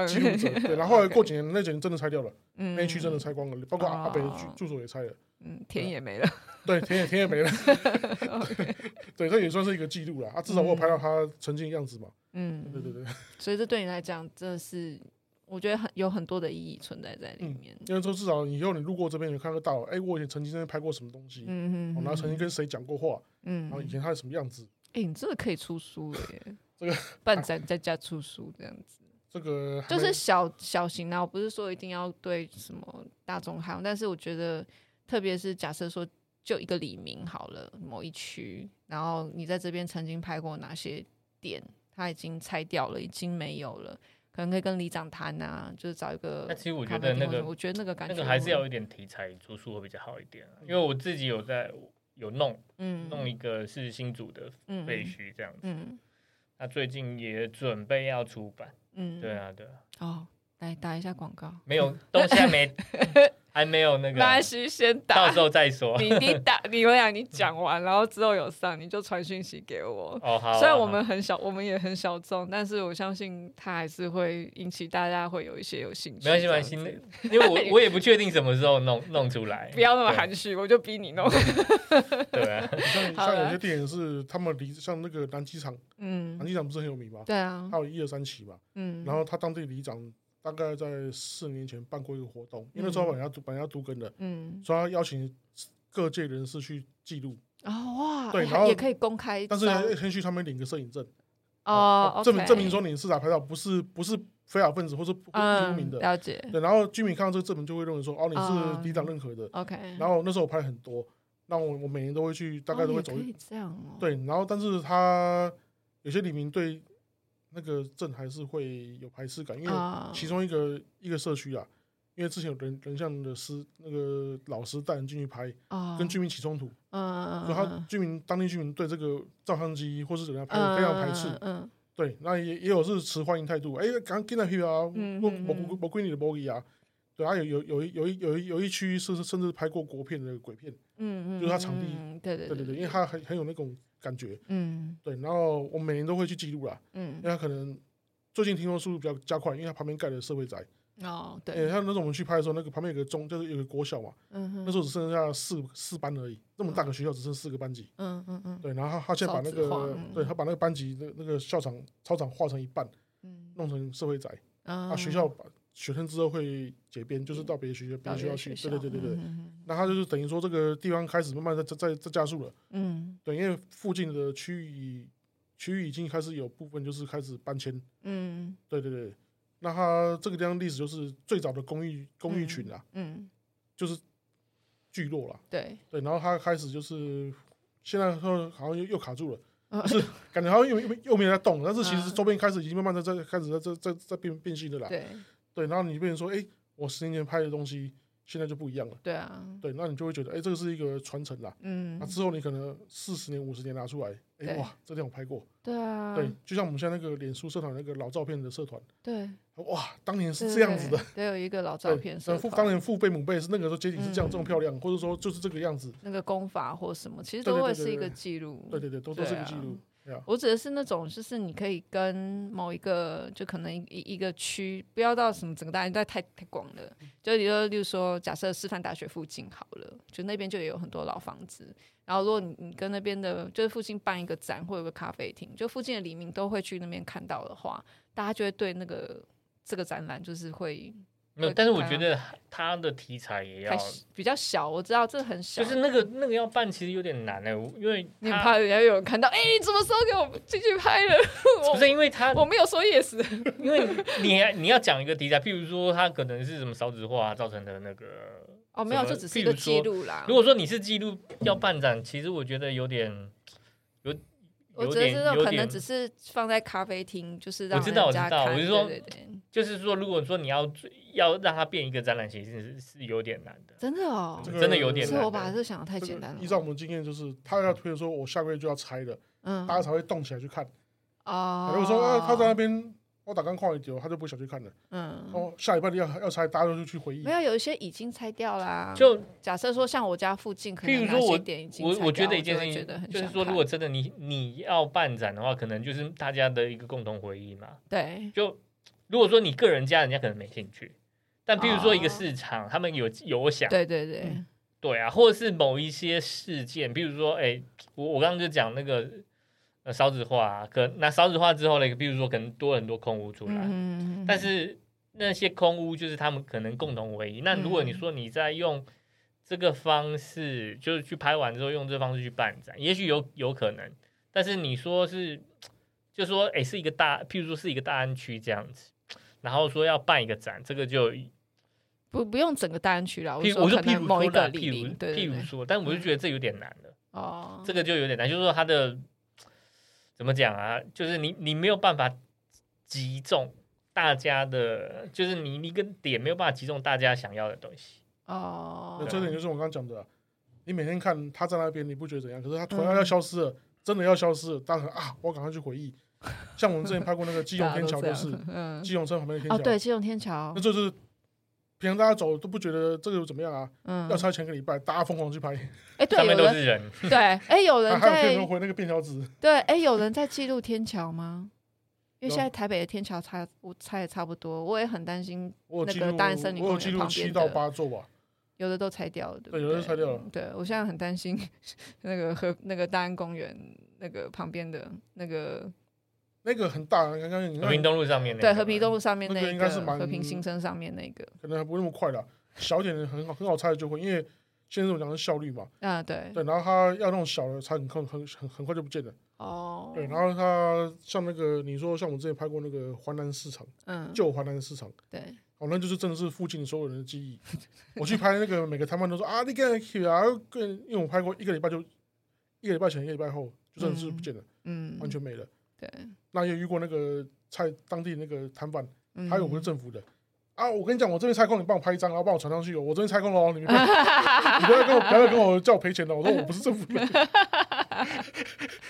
记录者，对。然后后来过几年，那几年真的拆掉了，那一区真的拆光了，包括阿北的住住所也拆了。嗯，田也没了。对，田也田也没了。对，这也算是一个记录了啊！至少我有拍到他曾经的样子嘛。嗯，对对对。所以这对你来讲，真的是我觉得很有很多的意义存在在里面。因为说至少以后你路过这边，你看得到，哎，我以前曾经在拍过什么东西，嗯嗯，然后曾经跟谁讲过话，嗯，然后以前他是什么样子。哎，你真的可以出书了耶！这个办展在家出书这样子，这个就是小小型的，我不是说一定要对什么大众好，但是我觉得。特别是假设说，就一个李明好了，某一区，然后你在这边曾经拍过哪些店，他已经拆掉了，已经没有了，可能可以跟里长谈啊，就是找一个。那其实我觉得那个，我觉得那个感觉，那个还是要有一点题材出书会比较好一点，因为我自己有在有弄，嗯，弄一个是新竹的废墟这样子，嗯，那最近也准备要出版，嗯，对啊，对啊，哦，来打一下广告，没有东西还没。还没有那个，那是先打，到时候再说。你你打，你们俩你讲完，然后之后有上，你就传讯息给我。哦好。虽然我们很小，我们也很小众，但是我相信他还是会引起大家会有一些有兴趣。没关系，没关系，因为我 我也不确定什么时候弄弄出来。不要那么含蓄，我就逼你弄。对啊，像像有些电影是他们离像那个南机场，嗯，南机场不是很有名吗？对啊，还有一二三期嘛，嗯，然后他当地里长。大概在四年前办过一个活动，因为说本来要本来要读更的，嗯，所以他邀请各界人士去记录。哦哇，对，然后也可以公开，但是先去他们领个摄影证，哦，证明证明说你是来拍照，不是不是非法分子或是不知名的，了解。对，然后居民看到这个证明就会认为说，哦，你是抵挡认可的，OK。然后那时候我拍很多，那我我每年都会去，大概都会走一这样哦。对，然后但是他有些里民对。那个镇还是会有排斥感，因为其中一个、uh, 一个社区啊，因为之前有人人像的师那个老师带人进去拍，uh, 跟居民起冲突，嗯，所以他居民当地居民对这个照相机或是怎样拍非常排斥，嗯，uh, uh, uh, 对，那也也有是持欢迎态度，哎、欸，刚进来去啊，我我我归你的玻璃啊，对，啊有有有一有一有一有一区是甚至拍过国片的鬼片，嗯嗯，就是他场地，对对对对对，因为他很很有那种感觉，嗯。对，然后我每年都会去记录啦，嗯。因为他可能最近听说速度比较加快，因为他旁边盖了社会宅，哦对，对，像那时候我们去拍的时候，那个旁边有个中，就是有个国小嘛，嗯哼。那时候只剩下四四班而已，那么大个学校只剩四个班级，嗯嗯嗯。对，然后他他现在把那个对他把那个班级那那个校场操场划成一半，嗯。弄成社会宅，啊。啊，学校把学生之后会解编，就是到别的学校别到的学校去，学对对对对对，嗯那他就是等于说这个地方开始慢慢在在在在加速了，嗯。对，因为附近的区域区域已经开始有部分就是开始搬迁，嗯。对对对，那他这个地方历史就是最早的公寓公寓群啊，嗯，就是聚落啦，对，对，然后他开始就是现在说好像又又卡住了。是感觉好像又又又没有在动，但是其实嗯。周边开始已经慢慢在在开始在在在在变变性的啦。对对，然后你变成说，哎、我十年前拍的东西现在就不一样了。对啊，对，那你就会觉得，哎、这个是一个传承啦。嗯那，之后你可能四十年、五十年拿出来，哎、对哇，这天我拍过。对啊，对，就像我们现在那个脸书社团那个老照片的社团，对，哇，当年是对这样子的。对对有一个老照，片父当年父辈母辈是那个时候街景是这样、嗯这么漂亮，或者说就是这个样子。那个功法或什么，其实都会是一个记录。对对对，都都是个记录。我指的是那种，就是你可以跟某一个，就可能一一个区，不要到什么整个大园，但太太广了。就比如说，例如说，假设师范大学附近好了，就那边就也有很多老房子。然后，如果你你跟那边的，就是附近办一个展或有个咖啡厅，就附近的里民都会去那边看到的话，大家就会对那个这个展览就是会没有，但是我觉得他的题材也要，比较小。我知道这很小，就是那个那个要办其实有点难的，因为你很怕人家有人看到，哎、你什么时候给我进去拍了？不是因为他我，没有说 yes。因为你你要讲一个题材，譬如说他可能是什么少子化造成的那个。哦，没有，这只是一个记录啦。如果说你是记录要办展，其实我觉得有点有，我觉得这种可能只是放在咖啡厅，就是让我知道我知道我是说就是说，如果说你要要让它变一个展览，形式是是有点难的，真的哦这，个真的有点是难是。我把这想的太简单了。依照我们经验，就是他要推的说，我下个月就要拆的，嗯大家才会动起来去看。哦，如果说啊，他在那边我打刚跨一丢，他就不想去看了。嗯，哦，下礼拜要要拆，大家就去回忆。没有，有一些已经拆掉啦。就假设说像我家附近，可能哪譬如说我点已经拆我我觉得一件事情，就是说，如果真的你你要办展的话，可能就是大家的一个共同回忆嘛。对就如果说你个人家，人家可能没兴趣，但譬如说一个哦。市场，他们有有想，对对对，嗯。对啊，或者是某一些事件，比如说，哎，我我刚刚就讲那个呃少子化、啊，可那少子化之后呢，比如说可能多很多空屋出来，嗯，但是那些空屋就是他们可能共同回忆。那如果你说你在用这个方式，就是去拍完之后用这个方式去办展，也许有有可能，但是你说是，就说哎是一个大，譬如说是一个大安区这样子，然后说要办一个展，这个就。不不用整个大安区啦，譬我就，说可譬如说能某一个啦譬如里民，对对对，譬如说，但我就觉得这有点难了，哦，这个就有点难，就是说它的怎么讲啊？就是你你没有办法集中大家的，就是你你跟点没有办法集中大家想要的东西。哦那，这点就是我刚刚讲的啊，你每天看他在那边，你不觉得怎样？可是他突然要消失了，真的要消失了，当然啊，我赶快去回忆。像我们之前拍过那个基隆天桥，就是嗯，基隆车旁边的天哦，桥，对，基隆天桥那，就是平常大家走都不觉得这个怎么样啊，嗯。要，拆前个礼拜，大家疯狂去拍，哎，对，上面有人都是人，对，哎，有人啊还有在可以回那个便条纸，对，哎，有人在记录天桥吗？因为有现在台北的天桥拆，我拆的差不多，我也很担心，我有记录，那个大安森林我有公园旁边记录七到的八座吧，有的都拆掉了，对不对有的拆掉了。对，我现在很担心 那个和那个大安公园那个旁边的那个，那个很大，刚刚你看和平东路上面那个对，和平东路上面那个那应该是蛮和平新生上面那个，可能还不会那么快啦，小一点的很好很好拆的就会，因为现在我讲的是效率嘛，啊，对，对，然后他要那种小的拆很很很很很快就不见了。哦，对，然后他像那个你说，像我们之前拍过那个华南市场，嗯，旧华南市场，对，哦，那就是真的是附近所有人的记忆。我去拍那个每个摊贩都说啊，你跟去啊，跟因为我拍过一个礼拜就一个礼拜前一个礼拜后就真的是不见了，嗯，完全没了。对，那也遇过那个菜当地那个摊贩，嗯他有不是政府的。啊！我跟你讲，我这边拆空，你帮我拍一张，然后帮我传上去哦。我这边拆空了哦，你们你 不要跟我不要跟我叫我赔钱的。我说我不是政府的。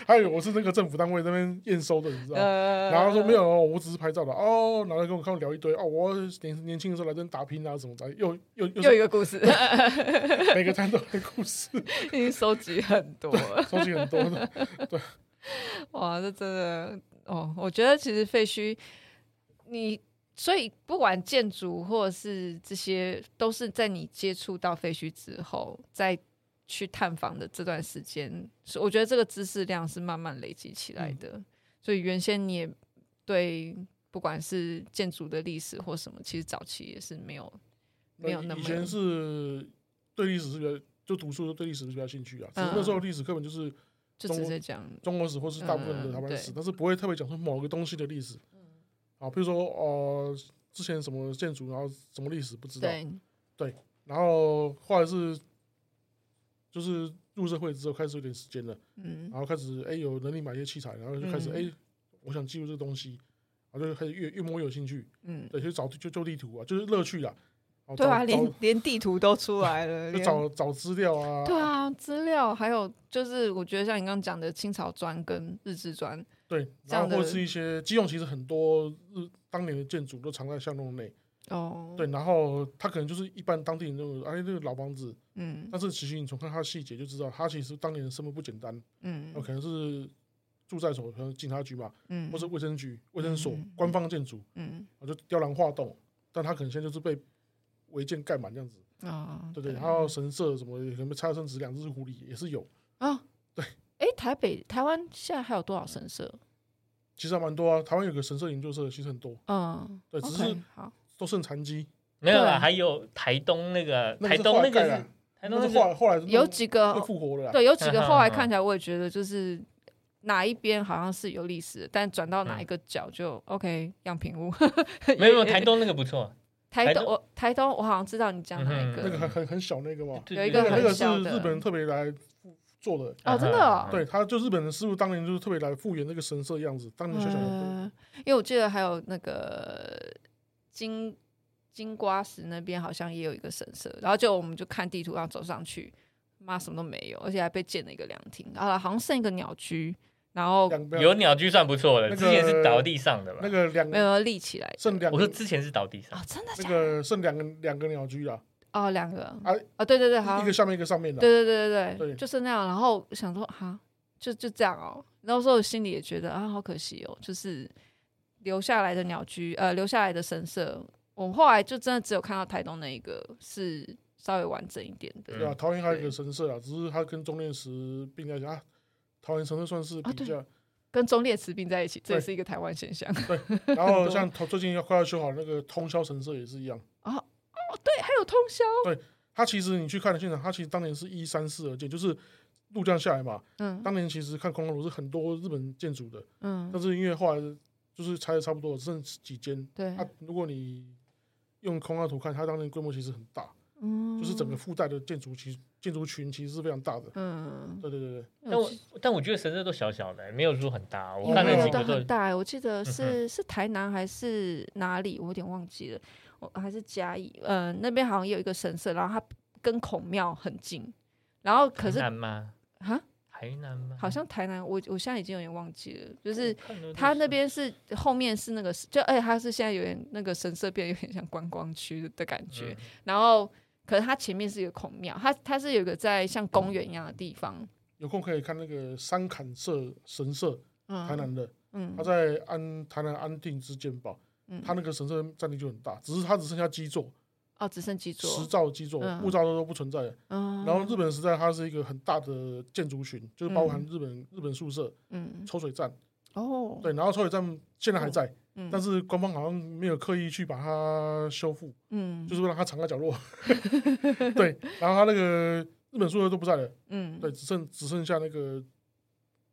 还有我是那个政府单位那边验收的，你知道？呃、然后说没有哦，我只是拍照的哦，然后跟我跟我聊一堆哦，我年年轻的时候来这边打拼啊什么的，又又又，又一个故事，每个摊都有故事，已经收集很多，收集很多的，对，哇，这真的哦，我觉得其实废墟，你所以不管建筑或者是这些，都是在你接触到废墟之后，再。去探访的这段时间，我觉得这个知识量是慢慢累积起来的。嗯、所以原先你也对不管是建筑的历史或什么，其实早期也是没有没有那么。以前是对历史是比较就读书对历史是比较兴趣啊。只是那时候历史课本就是就直接讲中国史或是大部分的台湾史，嗯、但是不会特别讲出某个东西的历史。啊，比如说哦、呃，之前什么建筑，然后什么历史不知道。对，对，然后后来是。就是入社会之后开始有点时间了，嗯，然后开始哎、欸、有能力买一些器材，然后就开始哎、嗯欸，我想记录这个东西，然后就开始越越摸越有兴趣，嗯，对，就找就就地图啊，就是乐趣啊，对啊，连连地图都出来了，就找找资料啊，对啊，资料还有就是我觉得像你刚刚讲的清朝砖跟日治砖，对，然后或者是一些基隆，其实很多日当年的建筑都藏在巷弄内。哦，对，然后他可能就是一般当地人认为，哎，那个老房子，嗯，但是其实你从看他的细节就知道，他其实当年的身份不简单，嗯，可能是住在所，可能警察局嘛，嗯，或是卫生局、卫生所、官方建筑，嗯，就雕梁画栋，但他可能现在就是被违建盖满这样子，啊，对对，然后神社什么可能被拆成只两只狐狸也是有。啊，对，哎，台北、台湾现在还有多少神社？其实还蛮多啊，台湾有个神社研究社，其实很多，嗯，对，只是好。都剩残基，没有啦，还有台东那个，台东那个是，台东是后后来有几个复活了，对，有几个 后来看起来我也觉得就是哪一边好像是有历史，但转到哪一个角就 OK 样品屋，没有没有台东那个不错，台东我台东我好像知道你讲哪一个，那个很很很小那个嘛，有一个那个是日本人特别来做的。哦，真的，对，他就日本人师傅当年就是特别来复原那个神社样子，当年小小的，因为我记得还有那个。金金瓜石那边好像也有一个神社，然后就我们就看地图，然后走上去，妈什么都没有，而且还被建了一个凉亭，啊，好像剩一个鸟居，然后有鸟居算不错的，之前是倒地上的吧？那个两没有立起来，剩两，我说之前是倒地上，哦，真的，那个剩两个两个鸟居啊，哦，两个，啊啊，对对对，好，一个下面一个上面的，对对对对对，就是那样，然后想说哈，就就这样哦，然后说我心里也觉得啊，好可惜哦，就是。留下来的鸟居，呃，留下来的神社，我后来就真的只有看到台东那一个是稍微完整一点的。对啊，桃园还有一个神社啊，只是它跟忠烈祠并在一起啊。桃园神社算是比较跟忠烈祠并在一起，这也是一个台湾现象。对，然后像最近要快要修好那个通宵神社也是一样。哦哦，对，还有通宵。对，它其实你去看的现场，它其实当年是一三四而建，就是陆降下来嘛。嗯。当年其实看空港路是很多日本建筑的。嗯。但是因为后来。就是拆的差不多，剩几间。对，啊，如果你用空画图看，它当年规模其实很大，嗯，就是整个附带的建筑其建筑群其实是非常大的，嗯，对对对对。但我但我觉得神社都小小的，没有说很大。我看那几个都很大，我记得是是台南还是哪里，我有点忘记了，我还是嘉义，嗯，那边好像也有一个神社，然后它跟孔庙很近，然后可是吗？啊？台南吗？好像台南，我我现在已经有点忘记了。就是他那边是后面是那个，就而且他是现在有点那个神社变有点像观光区的感觉。嗯、然后，可是它前面是一个孔庙，它它是有一个在像公园一样的地方。有空可以看那个三坎社神社，台南的，嗯，他在安台南安定之间吧，嗯，他那个神社占地就很大，只是它只剩下基座。哦，只剩基座，石造基座，木造的都不存在。然后日本时代，它是一个很大的建筑群，就是包含日本日本宿舍，嗯，抽水站，哦，对，然后抽水站现在还在，嗯。但是官方好像没有刻意去把它修复，嗯，就是让它藏在角落。对，然后它那个日本宿舍都不在了，嗯，对，只剩只剩下那个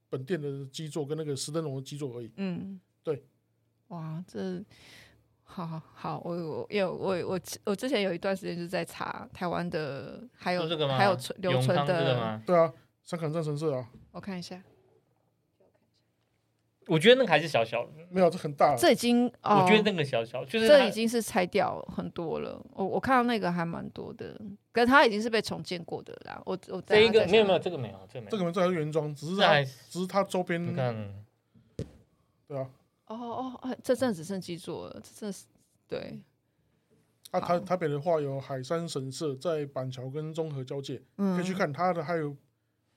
本店的基座跟那个石灯笼的基座而已，嗯，对，哇，这。好好好，我我有我我我之前有一段时间就在查台湾的，还有这个吗？还有存留存的，对啊，三港站神社啊，我看一下，我觉得那个还是小小的，没有，这很大。这已经，哦、我觉得那个小小，就是这已经是拆掉很多了。我我看到那个还蛮多的，可是它已经是被重建过的啦。我我这一个没有没有，这个没有，这个没有，这个没有，这还是原装，只是在只是它周边。你看，对啊。哦哦哦，这阵只剩基座了，这阵是对。啊，台台北的话有海山神社在板桥跟中和交界，嗯、可以去看它的，还有。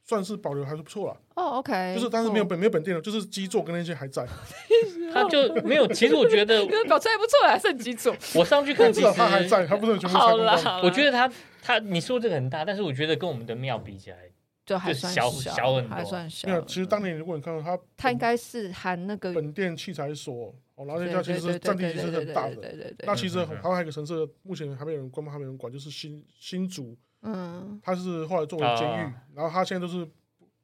算是保留还是不错了。哦、oh,，OK，就是但是没有本、oh. 没有本店了，就是基座跟那些还在。他就没有，其实我觉得 搞出来不错还，剩基座。我上去看，至少他还在，他不是全部拆了。我觉得他他你说这个很大，但是我觉得跟我们的庙比起来，就还算小小很多，还算小。没有，其实当年如果你看到他，他应该是含那个本店器材所，哦，然后那家其实是占地其实是很大的。对对对。那其实还有一个神社，目前还没有人官方还没有人管，就是新新竹。嗯。他是后来作为监狱，然后他现在都是。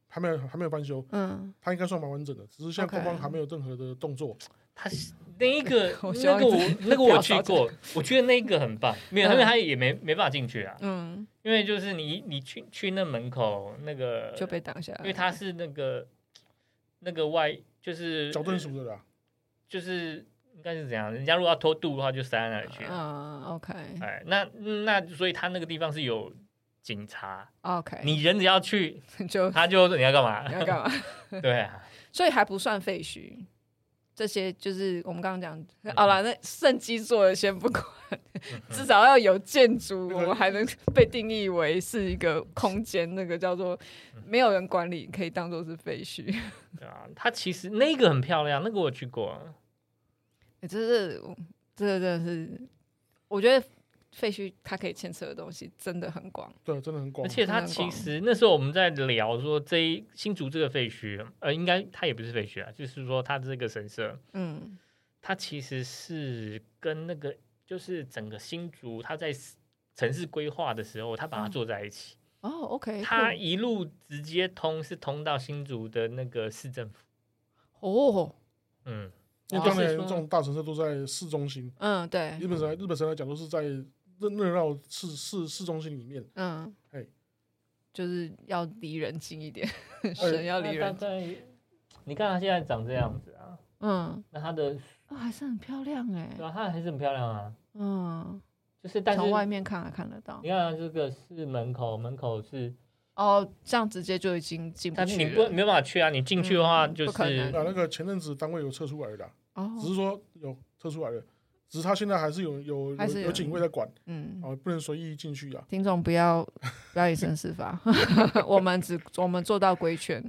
还没有还没有翻修，嗯，它应该算蛮完整的，只是现在官方还没有任何的动作。他是那一个 那个我 那个我去过，我觉得那个很棒，没有，因为他也没没办法进去啊，嗯，因为就是你你去去那门口那个就被挡下来，因为他是那个那个外就是矫正署的啦，就是应该是怎样，人家如果要偷渡的话就塞在那里去，嗯，OK，哎，那那所以他那个地方是有。警察，OK，你人只要去，就他就你要干嘛？你要干嘛？对啊，所以还不算废墟。这些就是我们刚刚讲，好了，那圣基座的先不管，至少要有建筑，我们还能被定义为是一个空间。那个叫做没有人管理，可以当做是废墟。对啊，它其实那个很漂亮，那个我去过。哎，这是这个真的是，我觉得。废墟它可以牵扯的东西真的很广，对，真的很广。而且它其实那时候我们在聊说，这一新竹这个废墟，呃，应该它也不是废墟啊，就是说它这个神社，嗯，它其实是跟那个就是整个新竹，它在城市规划的时候，它把它做在一起。哦，OK，它一路直接通是通到新竹的那个市政府。哦，嗯，因为当年这种大城市都在市中心。嗯，对。日本人日本人来讲都是在。热热闹市市市中心里面，嗯，哎，就是要离人近一点，神要离人近。你看它现在长这样子啊，嗯，那它的还是很漂亮哎，对啊，它还是很漂亮啊，嗯，就是但是从外面看还看得到。你看这个是门口，门口是哦，这样直接就已经进不去了。你不没办法去啊，你进去的话就是啊，那个前阵子单位有测出来的，哦，只是说有测出来的。只是他现在还是有有有有警卫在管，嗯，啊，不能随意进去啊。听众不要不要以身试法，我们只我们做到规劝，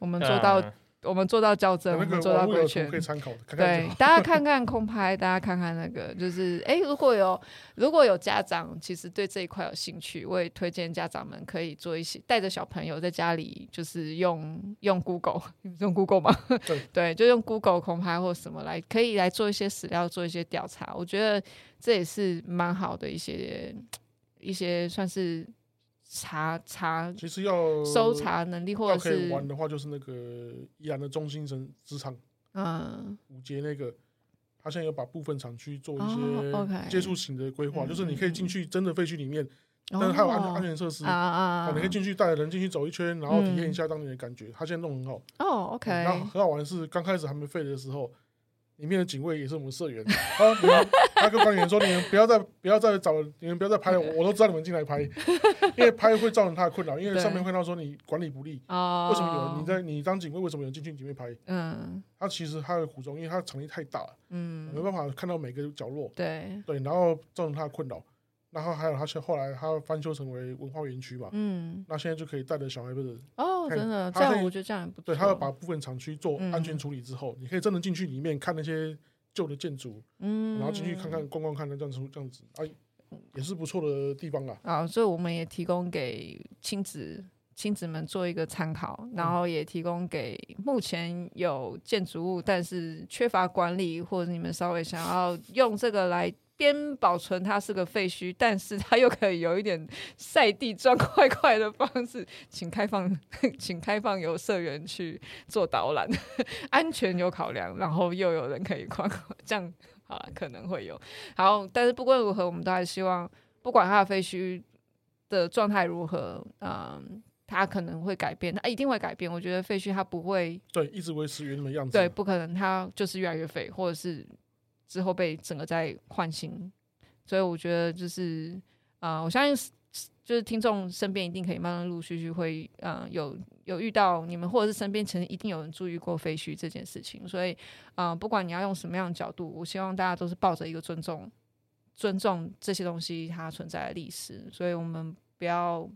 我们做到。我们做到校正，我们做到规劝，可以参考的。对，大家看看空拍，大家看看那个，就是哎，如果有如果有家长其实对这一块有兴趣，我也推荐家长们可以做一些带着小朋友在家里，就是用用 Google 用 Google 吗？对 对，就用 Google 空拍或什么来，可以来做一些史料，做一些调查。我觉得这也是蛮好的一些一些算是。查查，其实要搜查能力或者是可以玩的话，就是那个宜兰的中心城职场，嗯，五节那个，他现在有把部分厂区做一些接触型的规划，就是你可以进去真的废墟里面，但是还有安安全设施啊啊，你可以进去带人进去走一圈，然后体验一下当年的感觉。他现在弄很好哦，OK。然后很好玩的是，刚开始还没废的时候。里面的警卫也是我们社员，啊，他跟管理员说：“你们不要再不要再找，你们不要再拍，我都知道你们进来拍，因为拍会造成他的困扰，因为上面会到说你管理不力。为什么有人你在你当警卫，为什么有人进去里面拍？嗯，他其实他的苦衷，因为他场地太大了，嗯，没办法看到每个角落，对对，然后造成他的困扰。然后还有他现后来他翻修成为文化园区嘛，嗯，那现在就可以带着小孩子哦，真的这样我觉得这样也不错。对，他要把部分厂区做安全处理之后，你可以真的进去里面看那些旧的建筑，嗯，然后进去看看逛逛看，那这样子这样子，哎，也是不错的地方啦。啊，所以我们也提供给亲子亲子们做一个参考，然后也提供给目前有建筑物但是缺乏管理，或者你们稍微想要用这个来。边保存它是个废墟，但是它又可以有一点晒地砖块块的方式，请开放，请开放由社员去做导览，安全有考量，然后又有人可以逛，这 样好了可能会有好，但是不管如何，我们都还希望，不管它的废墟的状态如何，嗯，它可能会改变，它一定会改变。我觉得废墟它不会对一直维持原来的样子，对，不可能，它就是越来越废，或者是之后被整个再唤醒。所以我觉得就是啊、我相信就是听众身边一定可以慢慢陆陆续续会啊、呃、有有遇到你们，或者是身边曾经一定有人注意过废墟这件事情。所以啊、不管你要用什么样的角度，我希望大家都是抱着一个尊重。尊重这些东西它存在的历史，所以我们不要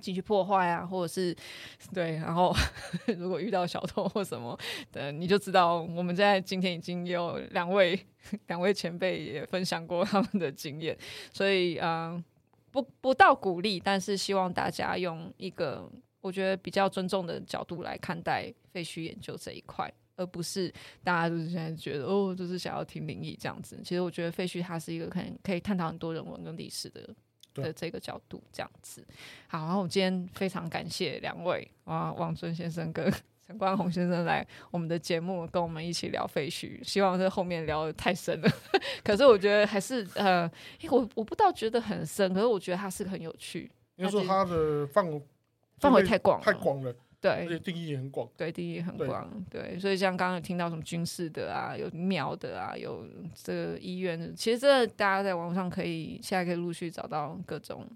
进去破坏啊，或者是对，然后如果遇到小偷或什么的，你就知道我们在今天已经有两位两位前辈也分享过他们的经验，所以嗯、不不到鼓励，但是希望大家用一个我觉得比较尊重的角度来看待废墟研究这一块。而不是大家就是现在觉得哦，就是想要听灵异这样子。其实我觉得废墟它是一个可能可以探讨很多人文跟历史的的这个角度这样子。好，然后我今天非常感谢两位啊，王尊先生跟 陈冠宏先生来我们的节目跟我们一起聊废墟。希望这后面聊得太深了，可是我觉得还是呃，我我不倒觉得很深，可是我觉得它是很有趣。因为说它的范围范围太广太广了。对，而且定义也很广。对，定义很广。对，所以像刚刚有听到什么军事的啊，有庙的啊，有这个医院的，其实这大家在网络上可以现在可以陆续找到各种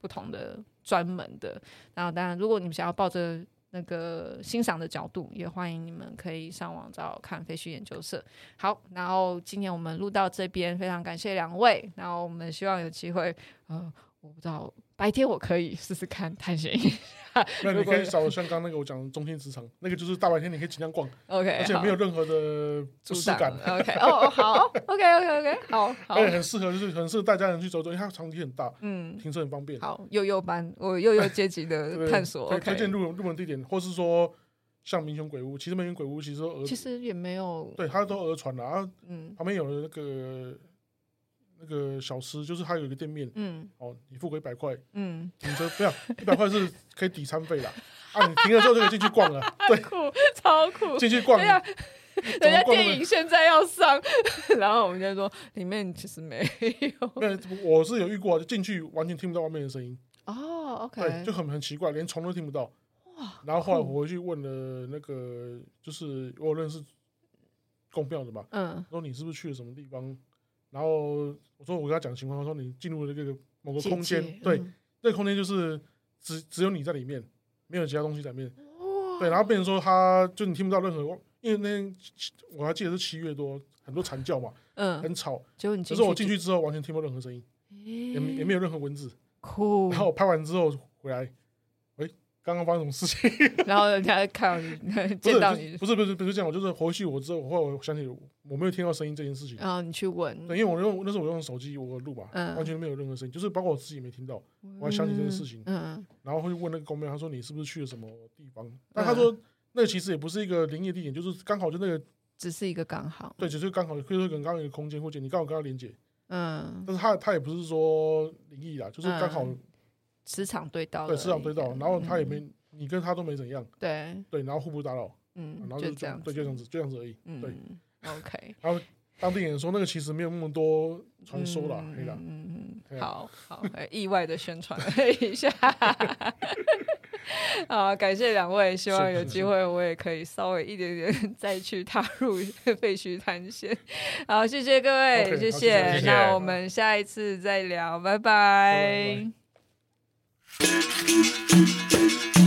不同的专门的。然后，当然，如果你们想要抱着那个欣赏的角度，也欢迎你们可以上网找看废墟研究社。好，然后今天我们录到这边，非常感谢两位。然后我们希望有机会，呃，我不知道。白天我可以试试看探险一下，那你可以找像刚那个我讲的中心职场，那个就是大白天你可以尽量逛，OK，而且没有任何的不适感，OK，哦，好，OK，OK，OK，好，好，而 且很适合，就是很适合带家人去走走，因为它场地很大，嗯，停车很方便。好，幼幼班，我幼幼阶级的探索，推推荐入入门地点，或是说像民雄鬼屋，其实民雄鬼屋其实其实也没有，对，它都讹传了啊，嗯，旁边有那个。那个小吃就是它有一个店面，嗯，哦，你付个一百块，嗯，停车不要一百块是可以抵餐费的，啊，你停了之后就可以进去逛了，对，酷，超酷，进去逛，人家电影现在要上，然后我们就说里面其实没有，没有，我是有遇过，就进去完全听不到外面的声音，哦，OK，对，就很很奇怪，连虫都听不到，哇，然后后来我回去问了那个，就是我认识供票的嘛，嗯，说你是不是去了什么地方？然后我说我跟他讲情况，他说你进入了这个某个空间，对，嗯、那个空间就是只只有你在里面，没有其他东西在里面。哇对，然后变成说他就你听不到任何，因为那天我还记得是七月多，很多蝉叫嘛，嗯，很吵。可是我进去之后完全听不到任何声音，欸、也也没有任何文字。酷。然后我拍完之后回来。刚刚发生什么事情？然后人家看到你，见到你，不是不是不是这样，我就是回去我之后，后来我想起我没有听到声音这件事情。然后你去问，对，因为我用那时候我用手机我录吧，完全没有任何声音，就是包括我自己也没听到。我还想起这件事情，嗯，然后会问那个公庙，他说你是不是去了什么地方？但他说那其实也不是一个灵异地点，就是刚好就那个，只是一个刚好，对，只是刚好，可以说刚刚一个空间，或者你刚好跟他连接，嗯，但是他他也不是说灵异啦，就是刚好。磁场对到，对，磁场对到，然后他也没，你跟他都没怎样，对。对，然后互不打扰，嗯，然后就这样，对，就这样子，就这样子而已，对，OK。然后当地人说那个其实没有那么多传说啦，可以啦，嗯嗯，好好，意外的宣传一下，啊，感谢两位，希望有机会我也可以稍微一点点再去踏入废墟探险。好，谢谢各位，谢谢，那我们下一次再聊，拜拜。Thank you.